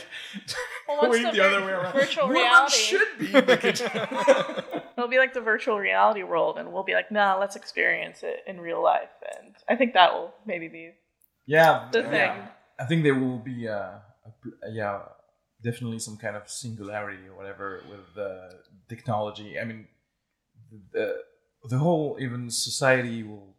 Well, what's going the the, other way around. virtual Women reality? should be in the kitchen. It'll be like the virtual reality world, and we'll be like, nah, let's experience it in real life. And I think that will maybe be yeah, the yeah. thing. I think there will be uh, a, a- yeah, definitely some kind of singularity or whatever with the technology. I mean, the the whole even society will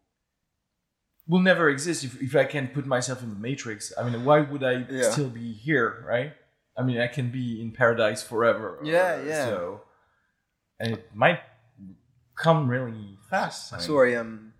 will never exist if, if I can't put myself in the matrix. I mean, why would I Yeah. still be here, right? I mean, I can be in paradise forever. or- Yeah, yeah. So, and it might come really fast. I I mean, saw a um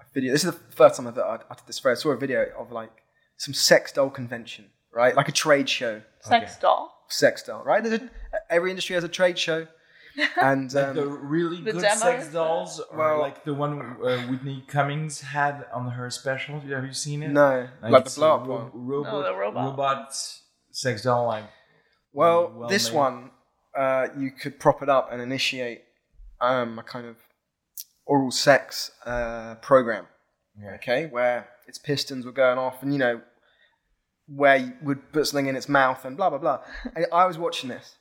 a video. This is the first time I've I, I did this. For, I saw a video of like some sex doll convention, right? Like a trade show, Sex Okay. doll. sex doll, right? A, every industry has a trade show, and like um, the really the good demos? sex dolls, or Well- like the one uh, Whitney Cummings had on her special. Have you seen it? no, like, the it's blow up ro- one. Robot, Oh, the robot. Sex doll. Like Well, well this made. one, uh, you could prop it up and initiate um, a kind of oral sex uh, program. yeah. okay, where its pistons were going off, and you know, where you would put something in its mouth and blah blah blah. And I was watching this,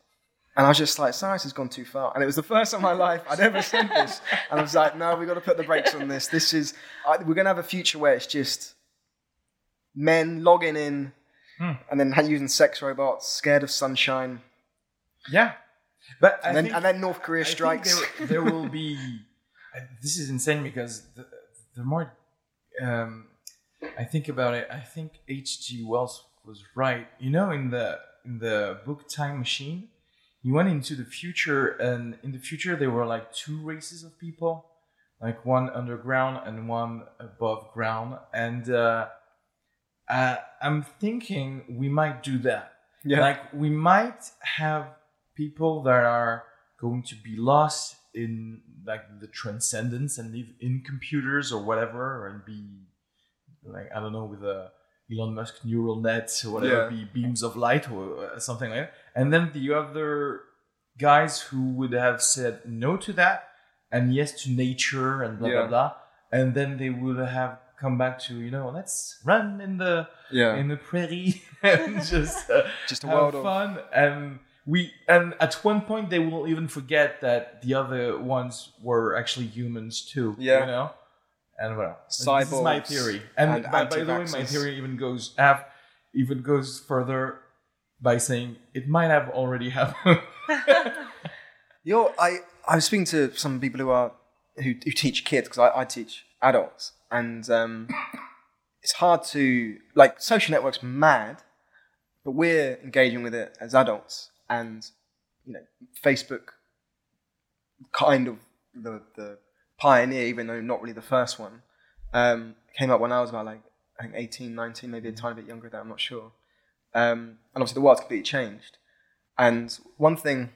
And I was just like, science has gone too far. And it was the first time in my life I'd ever said this. And I was like, no, we've got to put the brakes on this. This is, I, we're going to have a future where it's just men logging in Hmm. and then using sex robots, scared of sunshine. Yeah, but And then, think, and then North Korea strikes. there, there will be. uh, This is insane because the, the more um, I think about it, I think H.G. Wells was right. You know, in the in the book Time Machine, he went into the future, and in the future there were like two races of people, like one underground and one above ground, and uh, uh, I'm thinking we might do that. yeah. Like we might have people that are going to be lost in like the transcendence and live in computers or whatever and be like I don't know with a Elon Musk neural net or whatever Yeah. be beams of light or uh, something like that. And then the other guys who would have said no to that and yes to nature and blah Yeah. blah blah. And then they would have come back to you know let's run in the yeah. in the prairie and just uh, Just a have world of- fun. And we and at one point they will even forget that the other ones were actually humans too Yeah. you know? And well this is my theory. And, and by, by the way my theory even goes have even goes further by saying it might have already happened. You're, I, I was speaking to some people who are who, who teach kids because I, I teach adults, and um, it's hard to like social networks mad, but we're engaging with it as adults, and you know Facebook, kind of the the pioneer, even though not really the first one, um, came up when I was about like I think 18, 19, maybe a tiny bit younger than that, I'm not sure. Um, and obviously the world's completely changed. And one thing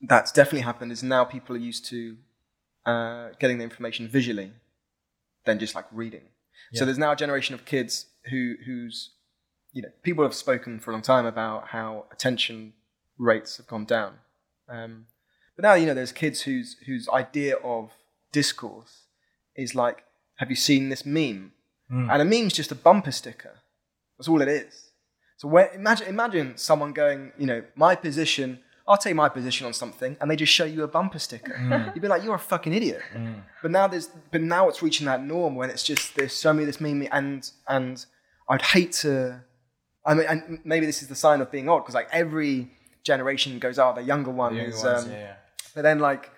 that's definitely happened is now people are used to uh, getting the information visually than just like reading. So there's now a generation of kids who who's you know people have spoken for a long time about how attention rates have gone down. Um, but now you know there's kids whose whose idea of discourse is like, have you seen this meme? Mm. And a meme's just a bumper sticker. That's all it is. So when, imagine imagine someone going, you know, my position. I'll tell you my position on something, and they just show you a bumper sticker. You'd be like, you're a fucking idiot. But now there's, but now it's reaching that norm when it's just there's so many this meme, and and I'd hate to. I mean, and maybe this is the sign of being old because like every generation goes, oh, the younger one The younger is. ones, um, yeah, yeah. But then like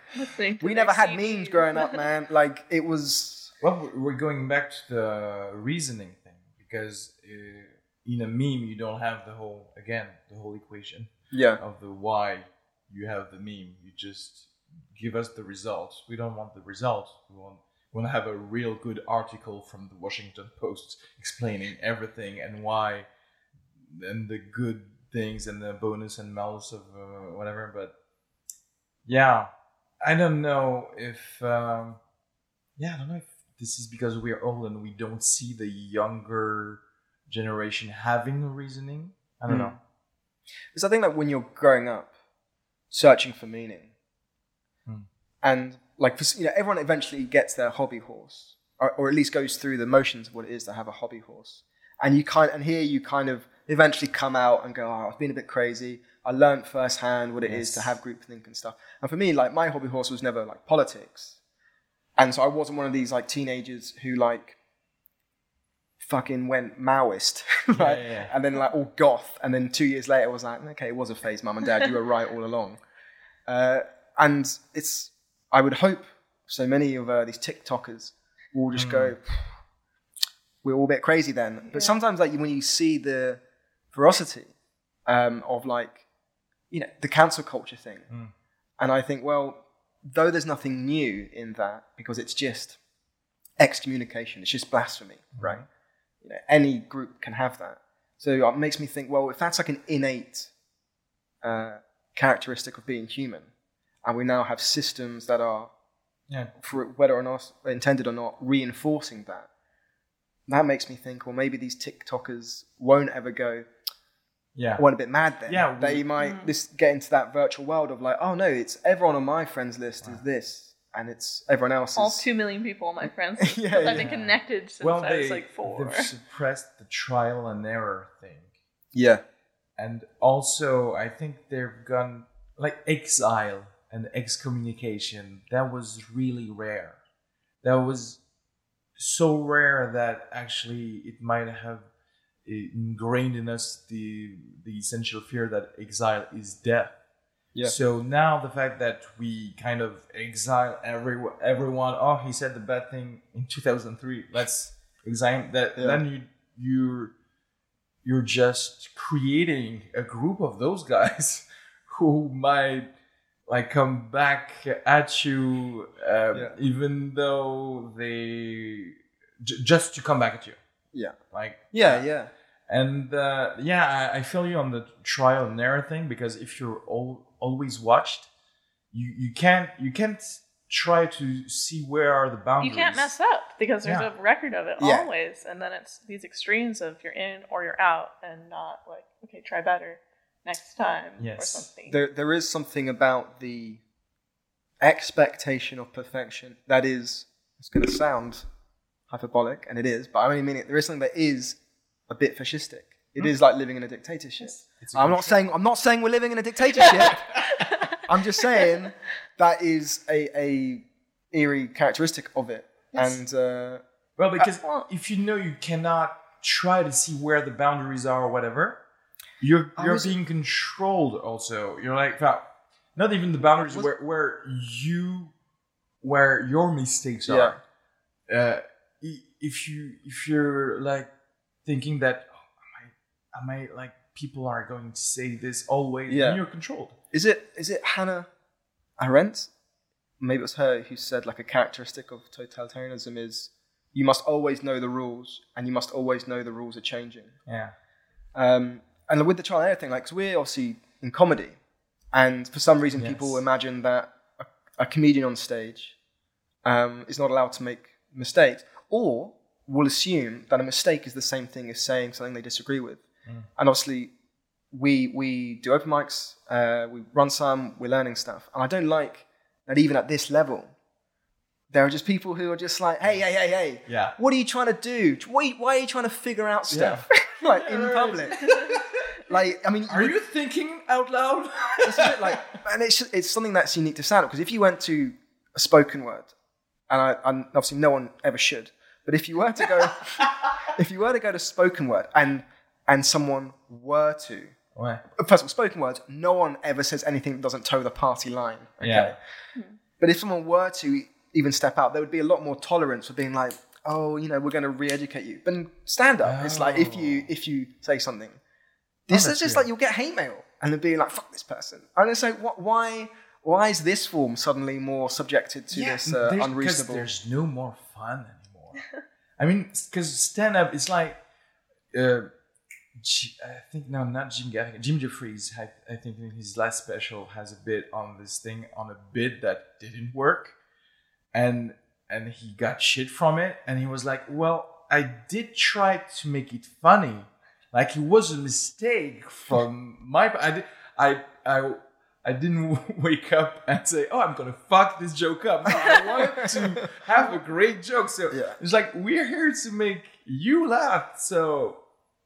we never had CDs. memes growing up, man. Like it was. Well, we're going back to the reasoning thing because uh, in a meme you don't have the whole again the whole equation Yeah. of the why you have the meme. You just give us the results. We don't want the result. We want we want to have a real good article from the Washington Post explaining everything and why and the good things and the bonus and malus of uh, whatever. But yeah, I don't know if um, yeah, I don't know if this is because we are old and we don't see the younger generation having a reasoning. I don't Hmm. know. Because I think that when you're growing up, searching for meaning, Hmm. and like for, you know, everyone eventually gets their hobby horse, or, or at least goes through the motions of what it is to have a hobby horse. And you kind, and here you kind of eventually come out and go, "Oh, I've been a bit crazy. I learned firsthand what it is to Yes. have groupthink and stuff." And for me, like my hobby horse was never like politics, and so I wasn't one of these like teenagers who like fucking went Maoist, right? yeah, yeah. And then like all goth, and then two years later was like, okay, it was a phase, mum and dad, you were right all along. Uh, and it's, I would hope so many of uh, these TikTokers will just go, we're all a bit crazy then. But sometimes like when you see the ferocity um, of like, you know, the cancel culture thing, Mm. and I think, well, though there's nothing new in that because it's just excommunication, it's just blasphemy, right? You know, any group can have that. So it makes me think, well, if that's like an innate uh, characteristic of being human, and we now have systems that are, Yeah. for whether or not intended or not, reinforcing that, that makes me think, well, maybe these TikTokers won't ever go, Yeah. I went a bit mad then. Yeah, they we- might this get into that virtual world of like, oh no, it's everyone on my friends list is this, and it's everyone else All is. two million people my friends. list, Yeah, I've been connected since well, I they, was like four. they've suppressed the trial and error thing. yeah, And also, I think they've gone like exile and excommunication that was really rare that was so rare that actually it might have ingrained in us the the essential fear that exile is death Yeah. so now the fact that we kind of exile every everyone oh he said the bad thing in 2003 let's exile that Yeah. then you you're you're just creating a group of those guys who might like come back at you uh, Yeah. even though they j- just to come back at you Yeah. like Yeah, yeah. and uh, yeah I, I feel you on the trial and error thing because if you're all, always watched you you can't you can't try to see where are the boundaries. You can't mess up because there's Yeah. a record of it Yeah. always, and then it's these extremes of you're in or you're out, and not like okay, try better next time or something. There, there is something about the expectation of perfection that is, it's going to sound hyperbolic, and it is, but I only mean it. There is something that is a bit fascistic. It is like living in a dictatorship. It's a I'm not saying I'm not saying we're living in a dictatorship. I'm just saying that is a, a eerie characteristic of it. Yes. And uh, Well, because well- if you know you cannot try to see where the boundaries are or whatever, you're I you're was- being controlled. Also, you're like not even the boundaries Was- where where you where your mistakes are. Uh, if you if you're like thinking that am I like people are going to say this always, Yeah. then you're controlled. is it is it Hannah Arendt? Maybe it was her who said like a characteristic of totalitarianism is you must always know the rules, and you must always know the rules are changing. Yeah. Um, and with the trial and error thing, like 'cause we're obviously in comedy, and for some reason Yes. people imagine that a, a comedian on stage um, is not allowed to make mistakes, or will assume that a mistake is the same thing as saying something they disagree with. And obviously, we we do open mics, uh, we run some, we're learning stuff, and I don't like that even at this level. There are just people who are just like, hey, hey, hey, hey, Yeah. what are you trying to do? Why, why are you trying to figure out stuff like in Right. public? like, I mean, Are you thinking out loud? it's a bit like, and it's it's something that's unique to stand up because if you went to a spoken word, and, I, and obviously no one ever should, but if you were to go, if you were to go to spoken word and and someone were to, Ouais. first of all, spoken words, no one ever says anything that doesn't toe the party line. Okay? Yeah. But if someone were to even step out, there would be a lot more tolerance for being like, oh, you know, we're going to re-educate you. But stand up, it's like if you if you say something, this is Oh. that's just weird. like you'll get hate mail and they'll be like, fuck this person. And it's like, what? Why? Why is this form suddenly more subjected to this uh, there's- 'cause unreasonable? There's no more fun anymore. I mean, because stand up, it's like, uh, G- I think no, not Jim Gaffigan. Jim Jeffries, I, I think in his last special has a bit on this thing on a bit that didn't work, and and he got shit from it, and he was like, well, I did try to make it funny, like it was a mistake from my. I did, I I. I didn't wake up and say, "Oh, I'm gonna fuck this joke up." No, I wanted to have a great joke. So Yeah. it's like we're here to make you laugh. So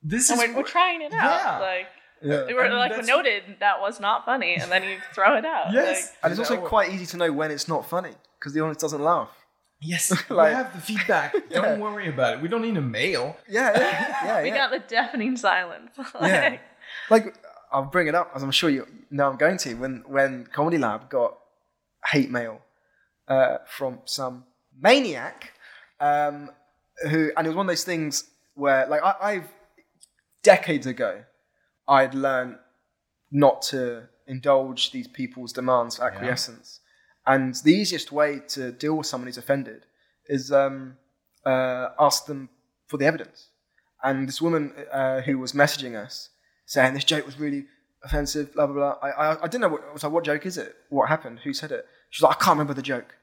this and is we're, we're trying it out. Yeah. Like yeah. we were And like that's- noted that was not funny, and then you throw it out. Yes, And it's also That- quite easy to know when it's not funny because the audience doesn't laugh. yes. like- we have the feedback. Yeah. Don't worry about it. We don't need a mail. Yeah, yeah, yeah. We yeah. got the deafening silence. Yeah. Like, like I'll bring it up as I'm sure you know I'm going to when when Comedy Lab got hate mail uh, from some maniac um, who and it was one of those things where like I, I've decades ago I'd learned not to indulge these people's demands for acquiescence and the easiest way to deal with someone who's offended is um, uh, ask them for the evidence and this woman uh, who was messaging us saying this joke was really offensive, blah blah blah. I I, I didn't know what I was like. What joke is it? What happened? Who said it? She's like, I can't remember the joke.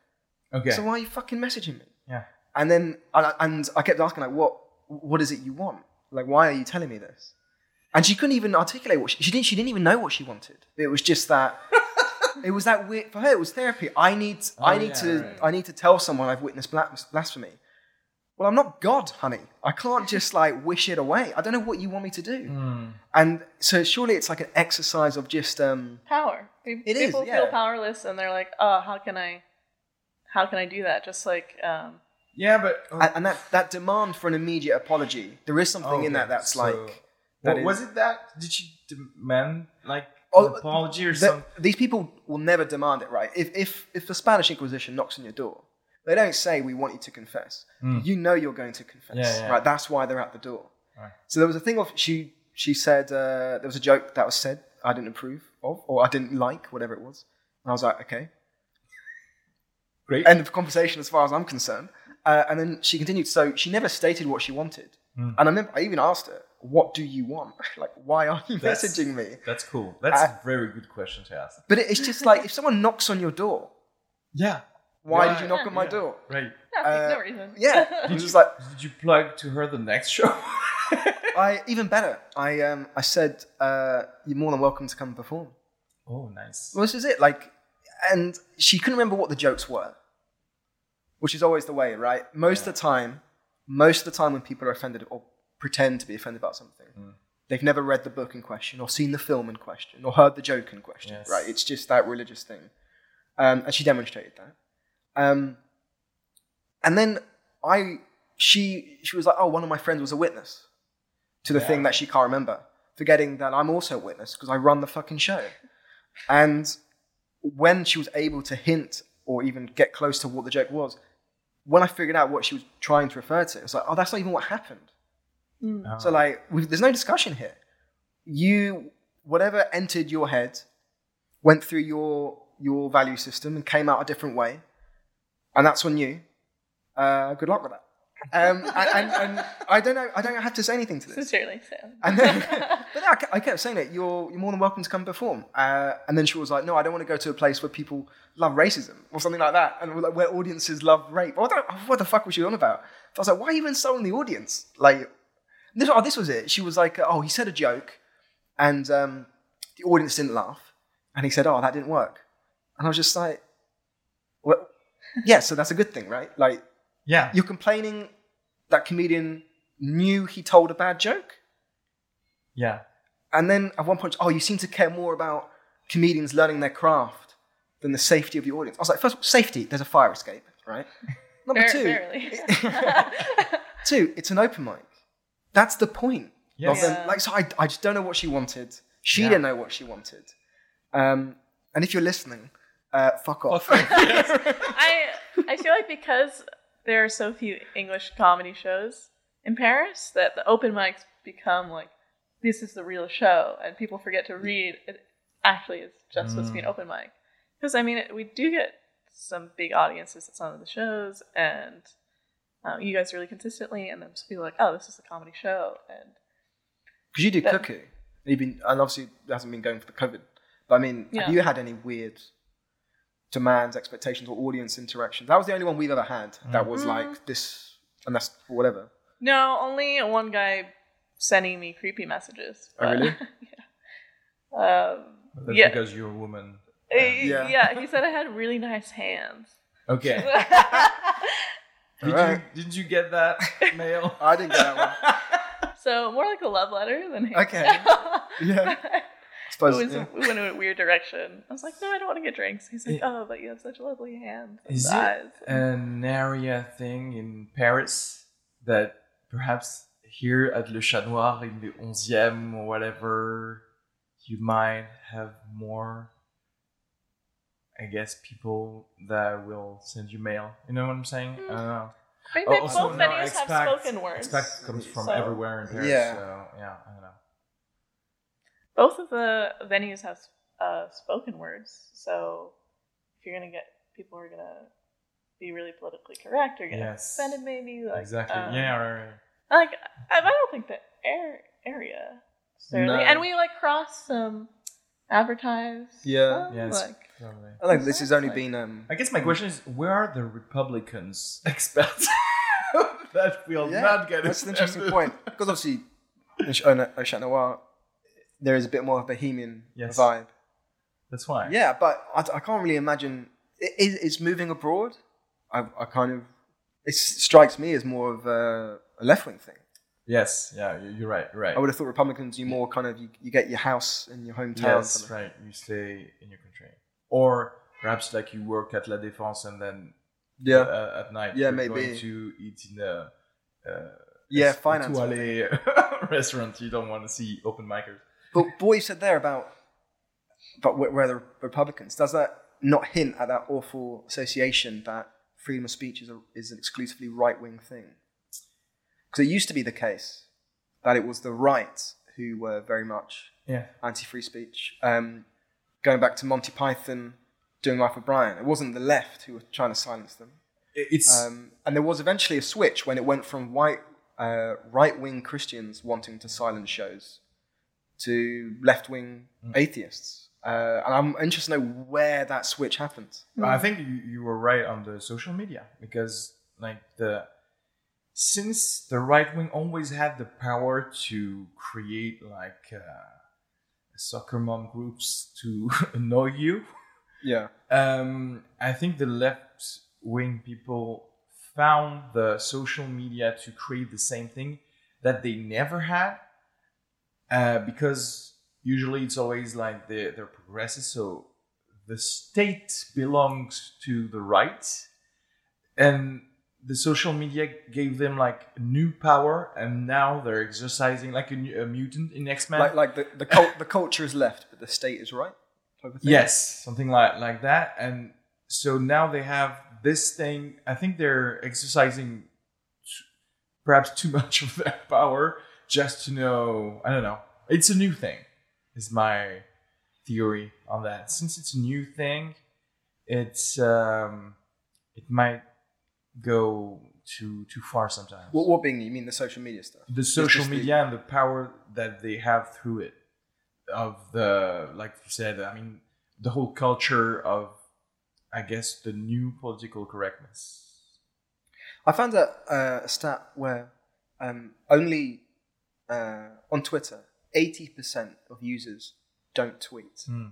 Okay. So why are you fucking messaging me? yeah. And then and I, and I kept asking like, what what is it you want? Like, why are you telling me this? And she couldn't even articulate what she, she didn't. She didn't even know what she wanted. It was just that. it was that weird for her. It was therapy. I need. I Oh, need yeah, to. right. I need to tell someone I've witnessed blasphemy. well, I'm not God, honey. I can't just like wish it away. I don't know what you want me to do. Hmm. And so surely it's like an exercise of just um, Power. Pe- It is, People yeah. feel powerless, and they're like, "Oh, how can I? How can I do that?" Just like, um, Yeah, but oh, and, and that that demand for an immediate apology. There is something in that that's so- like that What- is- was it that? Did she demand like Oh, an apology or that- something? these people will never demand it, right? If if if the Spanish Inquisition knocks on your door, they don't say we want you to confess. You know you're going to confess. Yeah, yeah. right? That's why they're at the door. Right. So there was a thing of she she said uh, there was a joke that was said I didn't approve of or I didn't like whatever it was, and I was like okay, Great. end of conversation as far as I'm concerned. Uh, and then she continued. So she never stated what she wanted, Hmm. and I remember I even asked her, "What do you want? like why are you That's- messaging me?" That's cool. That's a very good question to ask. But it's just like if someone knocks on your door, Yeah. why Yeah, did you knock on my yeah, door? Right. no, Uh, no reason. Yeah, it's just like Did you plug to her the next show? I even better. I um I said uh, you're more than welcome to come perform. oh, nice. Well, this is it. Like, and she couldn't remember what the jokes were, which is always the way, right? Most of the time, most of the time when people are offended or pretend to be offended about something, Hmm. they've never read the book in question or seen the film in question or heard the joke in question, Yes. right? It's just that religious thing, um, and she demonstrated that. Um, and then I, she, she was like, "Oh, one of my friends was a witness to the Yeah. thing that she can't remember," forgetting that I'm also a witness because I run the fucking show. And when she was able to hint or even get close to what the joke was, when I figured out what she was trying to refer to, it's like, oh, that's not even what happened. Oh. So like, we, there's no discussion here. You, whatever entered your head, went through your your value system and came out a different way, and that's on you. Uh, good luck with that. Um, and, and, and I don't know. I don't have to say anything to this. Sincerely. And then, but I kept, I kept saying it. You're you're more than welcome to come perform. Uh, and then she was like, "No, I don't want to go to a place where people love racism or something like that, and like, where audiences love rape." What the, what the fuck was she on about? So I was like, "Why are you insulting the audience?" Like, this, oh, this was it. She was like, "Oh, he said a joke, and um, the audience didn't laugh, and he said, "Oh, that didn't work," and I was just like, "Well, yeah, so that's a good thing, right?" Like, yeah. you're complaining that comedian knew he told a bad joke. Yeah. And then at one point, oh, you seem to care more about comedians learning their craft than the safety of the audience. I was like, first of all, safety, there's a fire escape, right? Number Bar- two, two, it's an open mic. That's the point. Yes. Of Yeah. Like, so I, I just don't know what she wanted. She Yeah. didn't know what she wanted. Um, and if you're listening, uh, fuck off. I I feel like because there are so few English comedy shows in Paris that the open mics become like this is the real show, and people forget to read. It actually is just supposed to be an open mic. Because I mean, it, we do get some big audiences at some of the shows, and um, you guys really consistently, and then people are like, oh, this is a comedy show, and Because you do That- cooking. You've been, and obviously it hasn't been going for the COVID. But I mean, Yeah. have you had any weird demands, expectations, or audience interactions? That was the only one we've ever had that was Mm. like this, and that's whatever. no, only one guy sending me creepy messages. Oh, really? yeah. Um, That's yeah. because you're a woman. Uh, Yeah. yeah. he said I had really nice hands. Okay. Did Alright. you did you get that mail? I didn't get that one. so more like a love letter than hate. Okay. Yeah. I it was yeah. we went in a weird direction. I was like, no, I don't want to get drinks. He's like, oh, but you have such lovely hands. and Is it an area thing in Paris that perhaps here at Le Chat Noir in the 11e or whatever, you might have more, I guess, people that will send you mail. You know what I'm saying? I don't know. I mean, Oh, they, also, both no, venues expat- have spoken words. Expat comes from so- everywhere in Paris. Yeah. So, yeah, I don't know. Both of the venues have uh, spoken words. So if you're gonna get people who are gonna be really politically correct or get Yes. offended, maybe like exactly. um, yeah, right, right. Like I, I don't think the air area necessarily, No. and we like cross some advertise. Yeah. some, Yes. like Probably. I think this has only Like- been. Um, I guess my question is, where are the Republicans experts that will yeah, not get that's an interesting point because obviously, in Ch- in Au Chat Noir, there is a bit more of a bohemian Yes. vibe. That's why. Yeah, but I, I can't really imagine. It, it, it's moving abroad. I, I kind of. it strikes me as more of a, a left wing thing. Yes, yeah, you- you're right. You're right. I would have thought Republicans, you more kind of you, you get your house in your hometown. Yes, kind of- right. You stay in your country, or perhaps like you work at La Défense and then Yeah, uh, at night Yeah, maybe. going to eat in a uh, yeah, finance. restaurant. You don't want to see open micers. But, but what you said there about about where, where the Republicans does that not hint at that awful association that freedom of speech is, a, is an exclusively right wing thing? Because it used to be the case that it was the right who were very much Yeah, anti free speech. Um, going back to Monty Python doing Life of Brian, it wasn't the left who were trying to silence them. it's Um, and there was eventually a switch when it went from white, uh, right-wing Christians wanting to silence shows to left-wing atheists. Uh, and I'm interested to know where that switch happened. I think you, you were right on the social media because like the since the right wing always had the power to create like uh, soccer mom groups to annoy you. Yeah, Um, I think the left wing people found the social media to create the same thing that they never had uh, because usually it's always like they're, they're progressive so the state belongs to the right and the social media gave them like new power and now they're exercising like a, a mutant in x-men like like the the, cult, the culture is left, but the state is right. type of thing. Yes, something like like that. And so now they have this thing. I think they're exercising perhaps too much of their power just to know. I don't know. It's a new thing. Is my theory on that. Since it's a new thing, it's um, it might go too too far sometimes. What, what being you mean the social media stuff? the social just the- media and the power that they have through it of the like you said i mean the whole culture of i guess the new political correctness I found a, uh, a stat where um, only uh, on Twitter, 80% of users don't tweet. Hmm.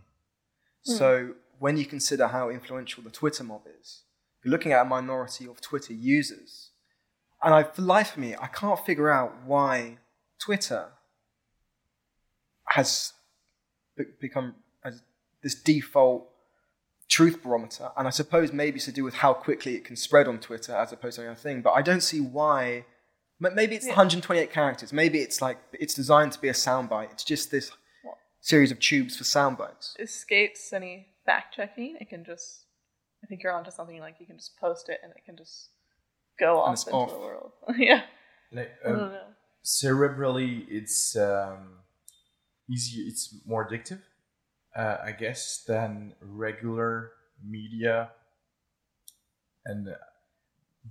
So when you consider how influential the Twitter mob is, you're looking at a minority of Twitter users. And I, for life of me, I can't figure out why Twitter has be- become as this default truth barometer. And I suppose maybe it's to do with how quickly it can spread on Twitter as opposed to any other thing. But I don't see why. M- Maybe it's Yeah. 128 characters. Maybe it's like it's designed to be a soundbite. It's just this What? series of tubes for soundbites. escapes any fact checking. It can just, I think you're onto something like you can just post it and it can just go And off into off. the world. yeah. like I don't um, know. cerebrally it's um easier it's more addictive uh, i guess than regular media and uh,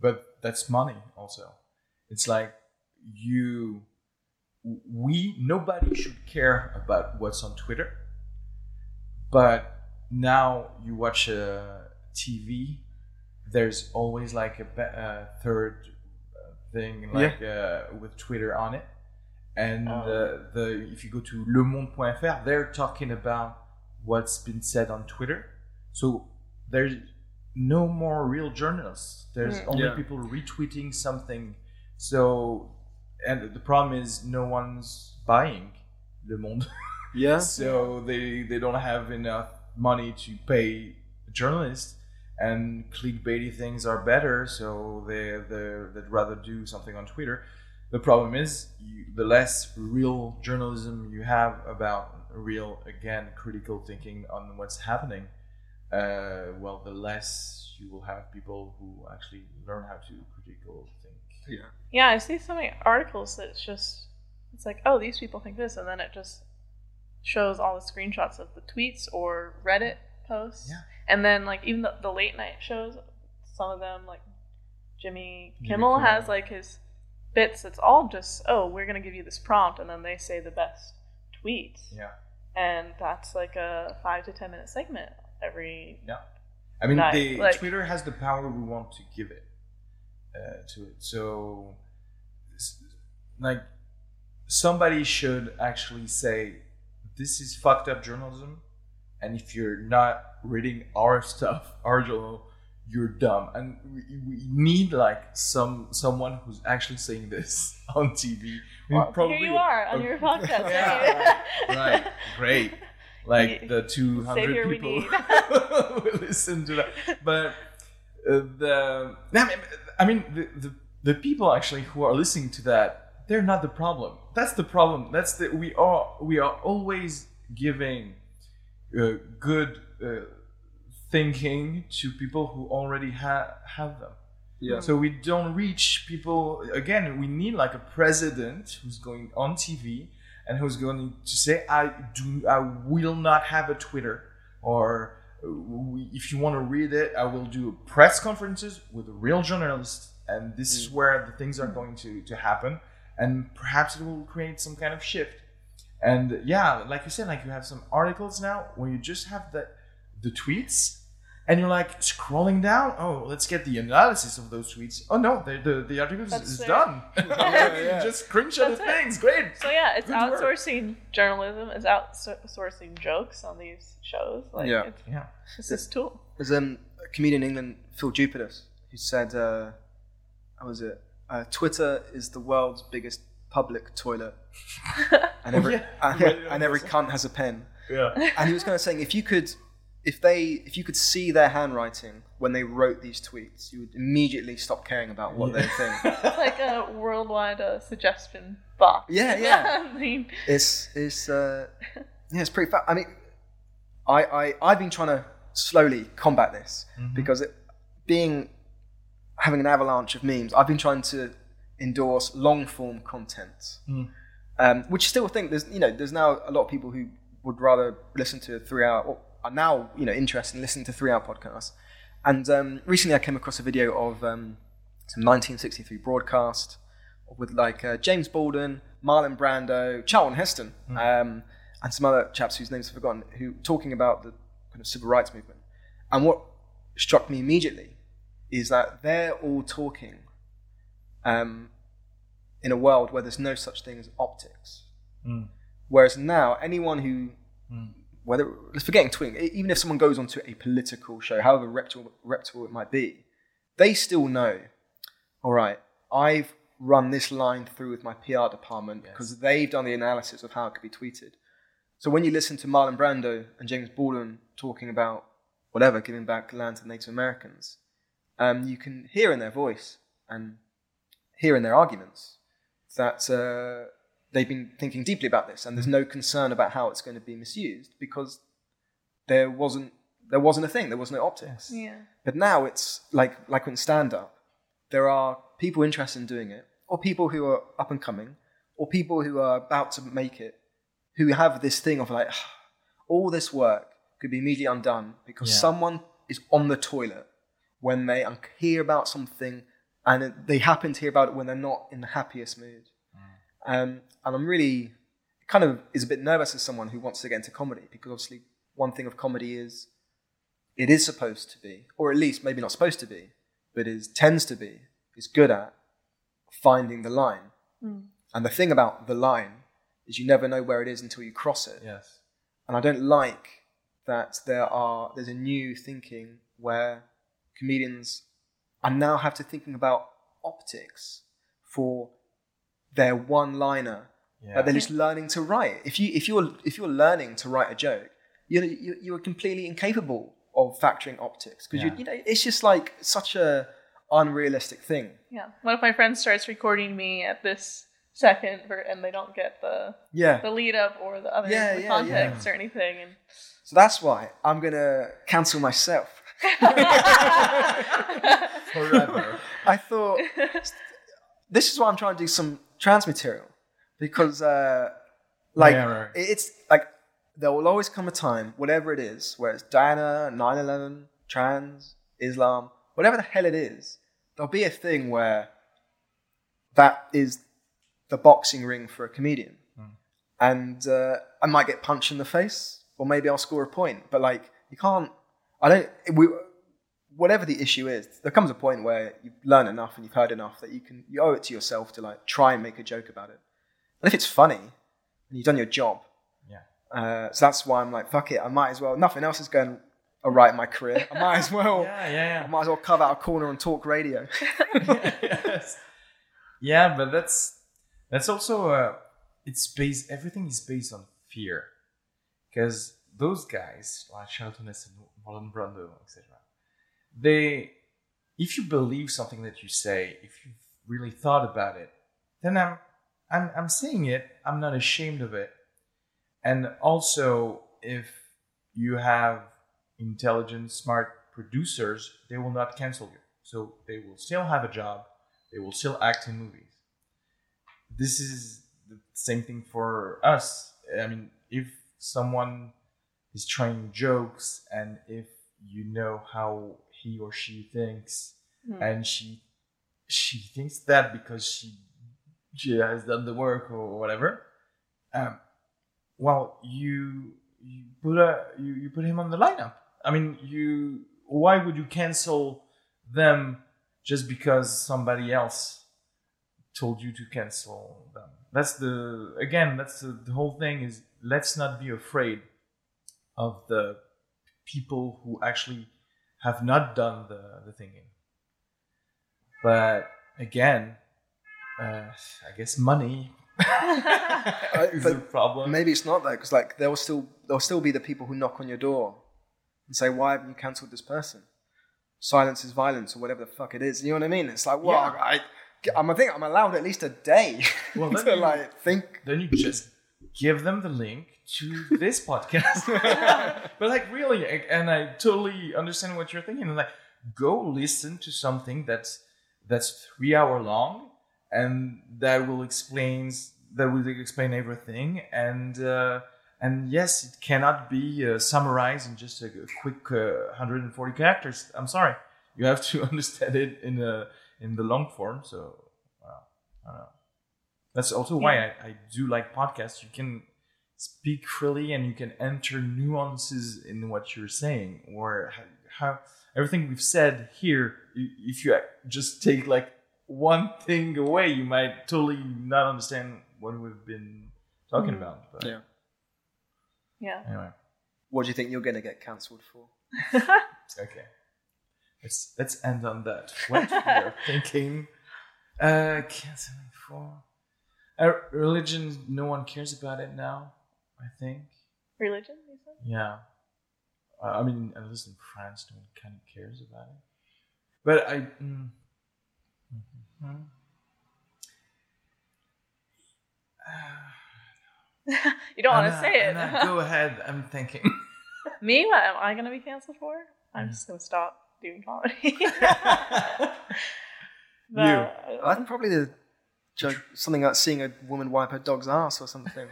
but that's money also it's like you we nobody should care about what's on twitter but now you watch a tv there's always like a uh, third uh, thing like uh, with twitter on it and Oh. uh, the if you go to lemonde.fr they're talking about what's been said on twitter so there's no more real journalists there's Mm. only Yeah. people retweeting something so and the problem is no one's buying le monde Yeah. so they they don't have enough money to pay journalists and clickbaity things are better so they they they'd rather do something on twitter the problem is you, the less real journalism you have about real again critical thinking on what's happening uh, well the less you will have people who actually learn how to critical Yeah. Yeah, I see so many articles that it's just, it's like, oh, these people think this, and then it just shows all the screenshots of the tweets or Reddit posts. Yeah. And then, like, even the, the late night shows, some of them, like, Jimmy Jimmy Kimmel Kimmel. has, like, his bits. It's all just, oh, we're going to give you this prompt, and then they say the best tweets. yeah And that's like a five to ten minute segment every. Yeah, I mean, the Like- Twitter has the power we want to give it uh, to it. So, like, somebody should actually say, "This is fucked up journalism," and if you're not reading our stuff, our journal, you're dumb and we, we need like some someone who's actually saying this on tv We Well, here you are on okay. your podcast. Yeah. right great like the 200 Savior we people who listen to that but uh, the I mean, I mean the, the the people actually who are listening to that they're not the problem that's the problem that's the we are we are always giving uh, good uh, thinking to people who already ha- have them Yeah. so we don't reach people again. We need like a president who's going on TV and who's going to say, "I do, I will not have a Twitter," or if you want to read it, I will do press conferences with real journalists, and this is mm. where the things are going to to happen, and perhaps it will create some kind of shift. And yeah, like you said, like you have some articles now where you just have the the tweets and you're like scrolling down. Oh, let's get the analysis of those tweets. Oh no, the the, the article is, That's is it. done. yeah. You just screenshot the things. Great. So yeah, it's Good work. outsourcing journalism. It's outsourcing jokes on these shows. Like, Yeah. it's Yeah. just this tool. There's um, a comedian in England, Phil Jupitus, who said, uh, how was it? Uh, Twitter is the world's biggest public toilet. And every, yeah. and, and every cunt has a pen. Yeah. And he was kind of saying, if you could, if they, if you could see their handwriting when they wrote these tweets, you would immediately stop caring about what they think. It's like a worldwide uh, suggestion box. Yeah, yeah. I mean, It's it's uh, yeah, it's pretty. Fa- I mean, I I I've been trying to slowly combat this because it being having an avalanche of memes. I've been trying to endorse long form content, Mm. um, which still think there's you know there's now a lot of people who would rather listen to a three hour or are now you know interested in listening to three hour podcasts. And um, recently, I came across a video of um, some 1963 broadcast with like uh, James Baldwin, Marlon Brando, Charlton Heston, um, and some other chaps whose names I've forgotten, who talking about the kind of civil rights movement. And what struck me immediately is that they're all talking um, in a world where there's no such thing as optics. Mm. Whereas now, anyone who, Mm. Whether let's forgetting e- even if someone goes onto a political show, however reputable, reputable it might be, they still know. All right, I've run this line through with my PR department because they've done the analysis of how it could be tweeted. So when you listen to Marlon Brando and James Baldwin talking about whatever, giving back land to Native Americans, um, you can hear in their voice and hear in their arguments that uh, they've been thinking deeply about this, and there's mm-hmm. no concern about how it's going to be misused because there wasn't there wasn't a thing, there was no optics. yeah. But now it's like like in stand up, there are people interested in doing it, or people who are up and coming, or people who are about to make it, who have this thing of like all this work could be immediately undone because Yeah. someone is on the toilet when they hear about something and they happen to hear about it when they're not in the happiest mood. Um, and I'm really kind of is a bit nervous as someone who wants to get into comedy because obviously one thing of comedy is it is supposed to be, or at least maybe not supposed to be, but is tends to be, is good at finding the line. Mm. And the thing about the line is you never know where it is until you cross it. Yes. And I don't like that there are there's a new thinking where comedians are now have to thinking about optics for their one liner Yeah. that they're just learning to write. If you if you're if you're learning to write a joke, you you you're completely incapable of factoring optics because Yeah. you you know it's just like such a unrealistic thing. Yeah. One of my friends starts recording me at this second, ver- and they don't get the Yeah. the lead up or the other Yeah, the yeah, context or anything. And So that's why I'm gonna cancel myself. Forever. I thought this is why I'm trying to do some trans material because uh, like Yeah, right. it's like there will always come a time, whatever it is, where it's Diana, 9/11, trans, Islam, whatever the hell it is, there'll be a thing where that is the boxing ring for a comedian, and uh, I might get punched in the face, or maybe I'll score a point, but like you can't. I don't. We, whatever the issue is, there comes a point where you've learned enough and you've heard enough that you can you owe it to yourself to like try and make a joke about it. And if it's funny and you've done your job, Yeah. uh, so that's why I'm like, fuck it, I might as well. Nothing else is going a right in my career. I might as well. yeah, I yeah, might as well carve out a corner and talk radio. yeah. yes. Yeah, but that's that's also uh, it's based. Everything is based on fear, because those guys like Charlton Heston, Marlon Brando, etc. They, if you believe something that you say, if you've really thought about it, then I'm I'm I'm saying it. I'm not ashamed of it. And also, if you have intelligent, smart producers, they will not cancel you. So they will still have a job. They will still act in movies. This is the same thing for us. I mean, if someone is trying jokes and if you know how he or she thinks. Hmm. and she she thinks that because she she has done the work or whatever. Um, well you you put a you, you put him on the lineup. I mean you why would you cancel them just because somebody else told you to cancel them? That's the again that's the, the whole thing is let's not be afraid of the people who actually have not done the, the thinking but again uh, i guess money is the problem Maybe it's not though, because like there will still there will still be the people who knock on your door and say, "Why haven't you cancelled this person?" Silence is violence, or whatever the fuck it is. You know what I mean? It's like, well, Yeah. I, I'm, I think I'm allowed at least a day Well, to you- like think. then you just give them the link to this podcast. but like really, and I totally understand what you're thinking. And like, go listen to something that's that's three hour long, and that will explain that will explain everything. And uh, and yes, it cannot be uh, summarized in just a, quick uh, 140 characters. I'm sorry, you have to understand it in a in the long form. So, well, I don't know. That's also why I, I do like podcasts. You can speak freely and you can enter nuances in what you're saying or how, how everything we've said here if you just take like one thing away you might totally not understand what we've been talking Mhm. about but Yeah. yeah. anyway What do you think you're going to get cancelled for? okay let's let's end on that what we are thinking uh canceling for uh, religion no one cares about it now i think Religion, you said? Yeah. Uh, I mean, at least in France, no one kind of cares about it. But I. Mm, mhm. Uh, you don't want to say it. Anna, go ahead. I'm thinking. Me? What am I going to be canceled for? I'm just going to stop doing comedy. You. I think probably the joke, something like seeing a woman wipe her dog's ass or something.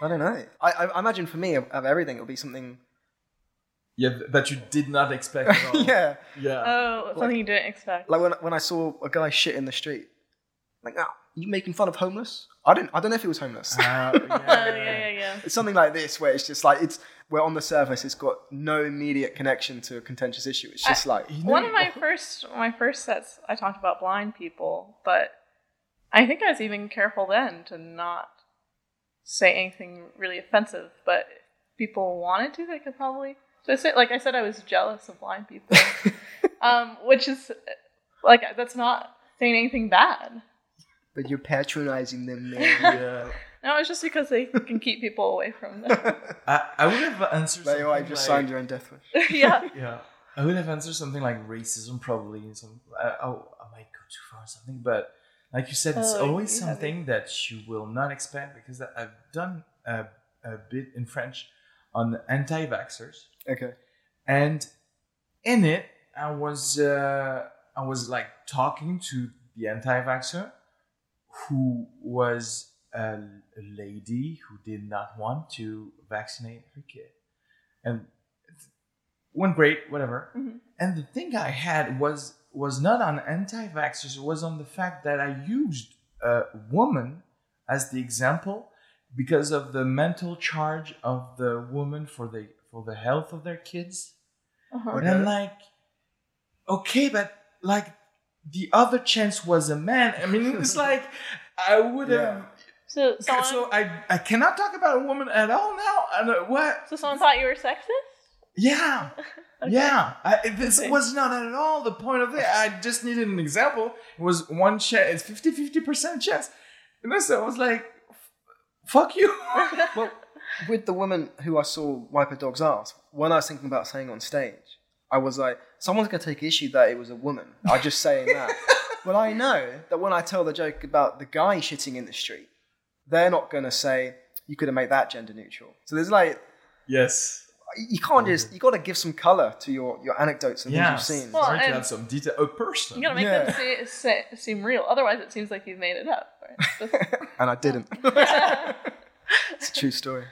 I don't know. I, I, I imagine for me, of, of everything, it'll be something. yeah, that you did not expect at all. yeah, Yeah. Oh, something you didn't expect. like when when I saw a guy shit in the street, like, oh, you making fun of homeless? I don't I don't know if he was homeless. Uh, yeah, Oh, yeah, yeah, yeah. It's something like this where it's just like it's where on the surface it's got no immediate connection to a contentious issue. It's just like You know- One of my first my first sets, I talked about blind people, but I think I was even careful then to not say anything really offensive. But if people wanted to, they could probably. So I said, like I said, I was jealous of blind people, um, which is like that's not saying anything bad. but you're patronizing them, man. Yeah. No, it's just because they can keep people away from them. I, I would have answered Like, something oh, I just like, signed your own death wish. yeah. Yeah, I would have answered something like racism, probably. and Some, uh, oh, I might go too far or something, but like you said, it's Oh, always something that you will not expect because I've done a, a bit in French on anti-vaxxers, Okay. and in it, I was uh, I was like talking to the anti-vaxxer who was a, a lady who did not want to vaccinate her kid, and it went great, whatever. Mhm. And the thing I had was was not on anti-vaxxers; it was on the fact that I used a woman as the example because of the mental charge of the woman for the for the health of their kids. Uh-huh. And I'm like, okay, but like the other chance was a man. I mean, it's like I would have. Yeah. So someone, So I I cannot talk about a woman at all now. And uh, what? so someone thought you were sexist, Yeah. Okay. Yeah, I, this Okay. was not at all the point of it. I just needed an example. It was one chance, it's 50 50% chance. And so I was like, fuck you. Well, with the woman who I saw wipe a dog's ass, when I was thinking about saying on stage, I was like, someone's going to take issue that it was a woman. I'm just saying that. but I know that when I tell the joke about the guy shitting in the street, they're not going to say, you could have made that gender neutral. So there's like, yes. You can't just, you got to give some color to your, your anecdotes and Yeah. things you've seen. Well, Sorry to and- have some detail. A person. You gotta make Yeah. them see, say, seem real. Otherwise, it seems like you've made it up. Right? and I didn't. it's a true story.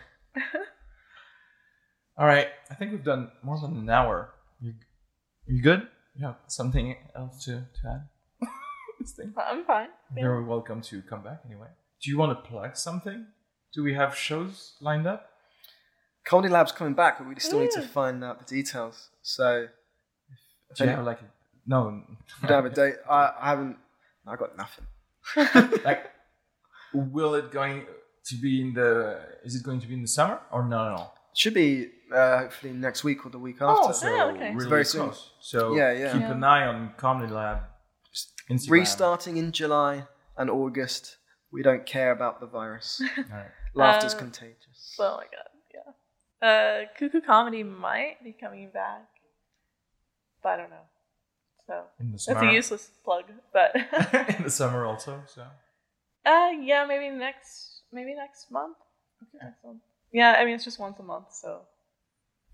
All right. I think we've done more than an hour. You, you good? You have something else to, to add? this thing? I'm fine. Yeah. You're welcome to come back anyway. Do you want to plug something? Do we have shows lined up? Comedy Lab's coming back, but we still need to find out the details. So, if Do you any- have like a, no? we don't have a date. I, I haven't, I got nothing. like, will it going to be in the? Is it going to be in the summer or no? No. no. Should be uh, hopefully next week or the week Oh, after. so Oh, okay. really Very close. So Yeah, yeah. keep Yeah. an eye on Comedy Lab. Instagram. Restarting in July and August. We don't care about the virus. All right. Laughter's Uh, contagious. Oh my god, yeah. Uh, Cuckoo Comedy might be coming back, but I don't know. So In the that's a useless plug, but in the summer also. So uh, yeah, maybe next, maybe next month. Next month. Yeah, I mean it's just once a month, so.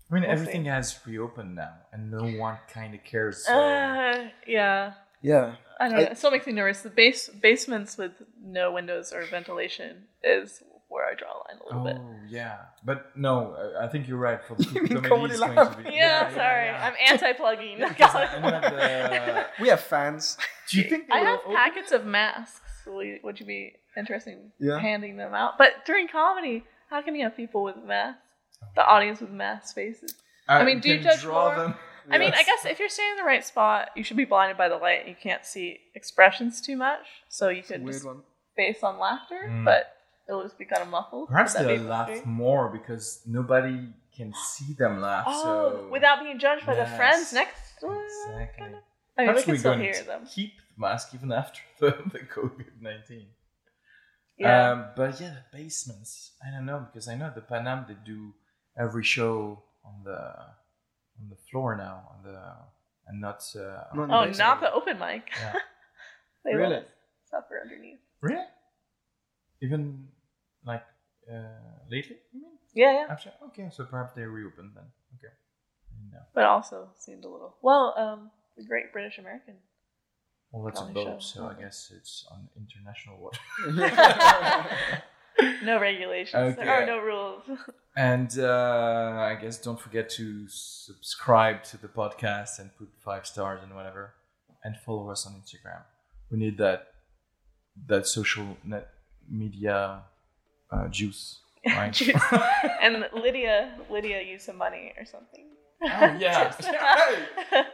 I mean, We'll everything see. has reopened now, and no one kind of cares. So. Uh, yeah. yeah. I don't I- know. It still makes me nervous. The base basements with no windows or ventilation is where I draw a line a little bit. Oh yeah, but no, I- I think you're right. For the You mean comedy, Comedy it's going to be. Yeah, sorry. I'm anti-plugging. I- I the- We have fans. Do you think I will have open packets of masks. Would you be interested in Yeah. handing them out? But during comedy, how can you have people with masks? The audience with mask faces. I mean, do you judge draw more? them? I mean, I guess if you're standing in the right spot, you should be blinded by the light. You can't see expressions too much, so you It's a could just one. base on laughter, Mm. but it'll just be kind of muffled. Perhaps they'll laugh weird? more because nobody can see them laugh. Oh, so without being judged by the friends next. uh, Exactly. kinda- I mean, we Perhaps can we're still hear them. keep the mask even after the, the COVID nineteen. Yeah. Um, but yeah, the basements. I don't know because I know the Paname they do every show on the on the floor now on the and not uh, Not in the oh, not the open mic. Yeah. they Really? let us suffer underneath. really even like uh, lately. You mean Yeah, yeah. after? Okay, so perhaps they reopened then. Okay. No. But also seemed a little. Well, um, the Great British American. Well, that's a boat, show. so I guess it's on international water. No regulations. There are no rules. And uh, I guess don't forget to subscribe to the podcast and put five stars and whatever, and follow us on Instagram. We need that that social net media uh, juice. Right? Juice. and Lydia, Lydia used some money or something. Oh yeah. Just- yeah.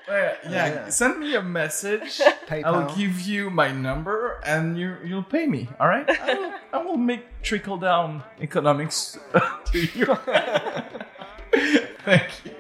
yeah, Yeah. Send me a message. PayPal. I'll give you my number and you you'll pay me. All right. I will, I will make trickle down economics to you. Thank you.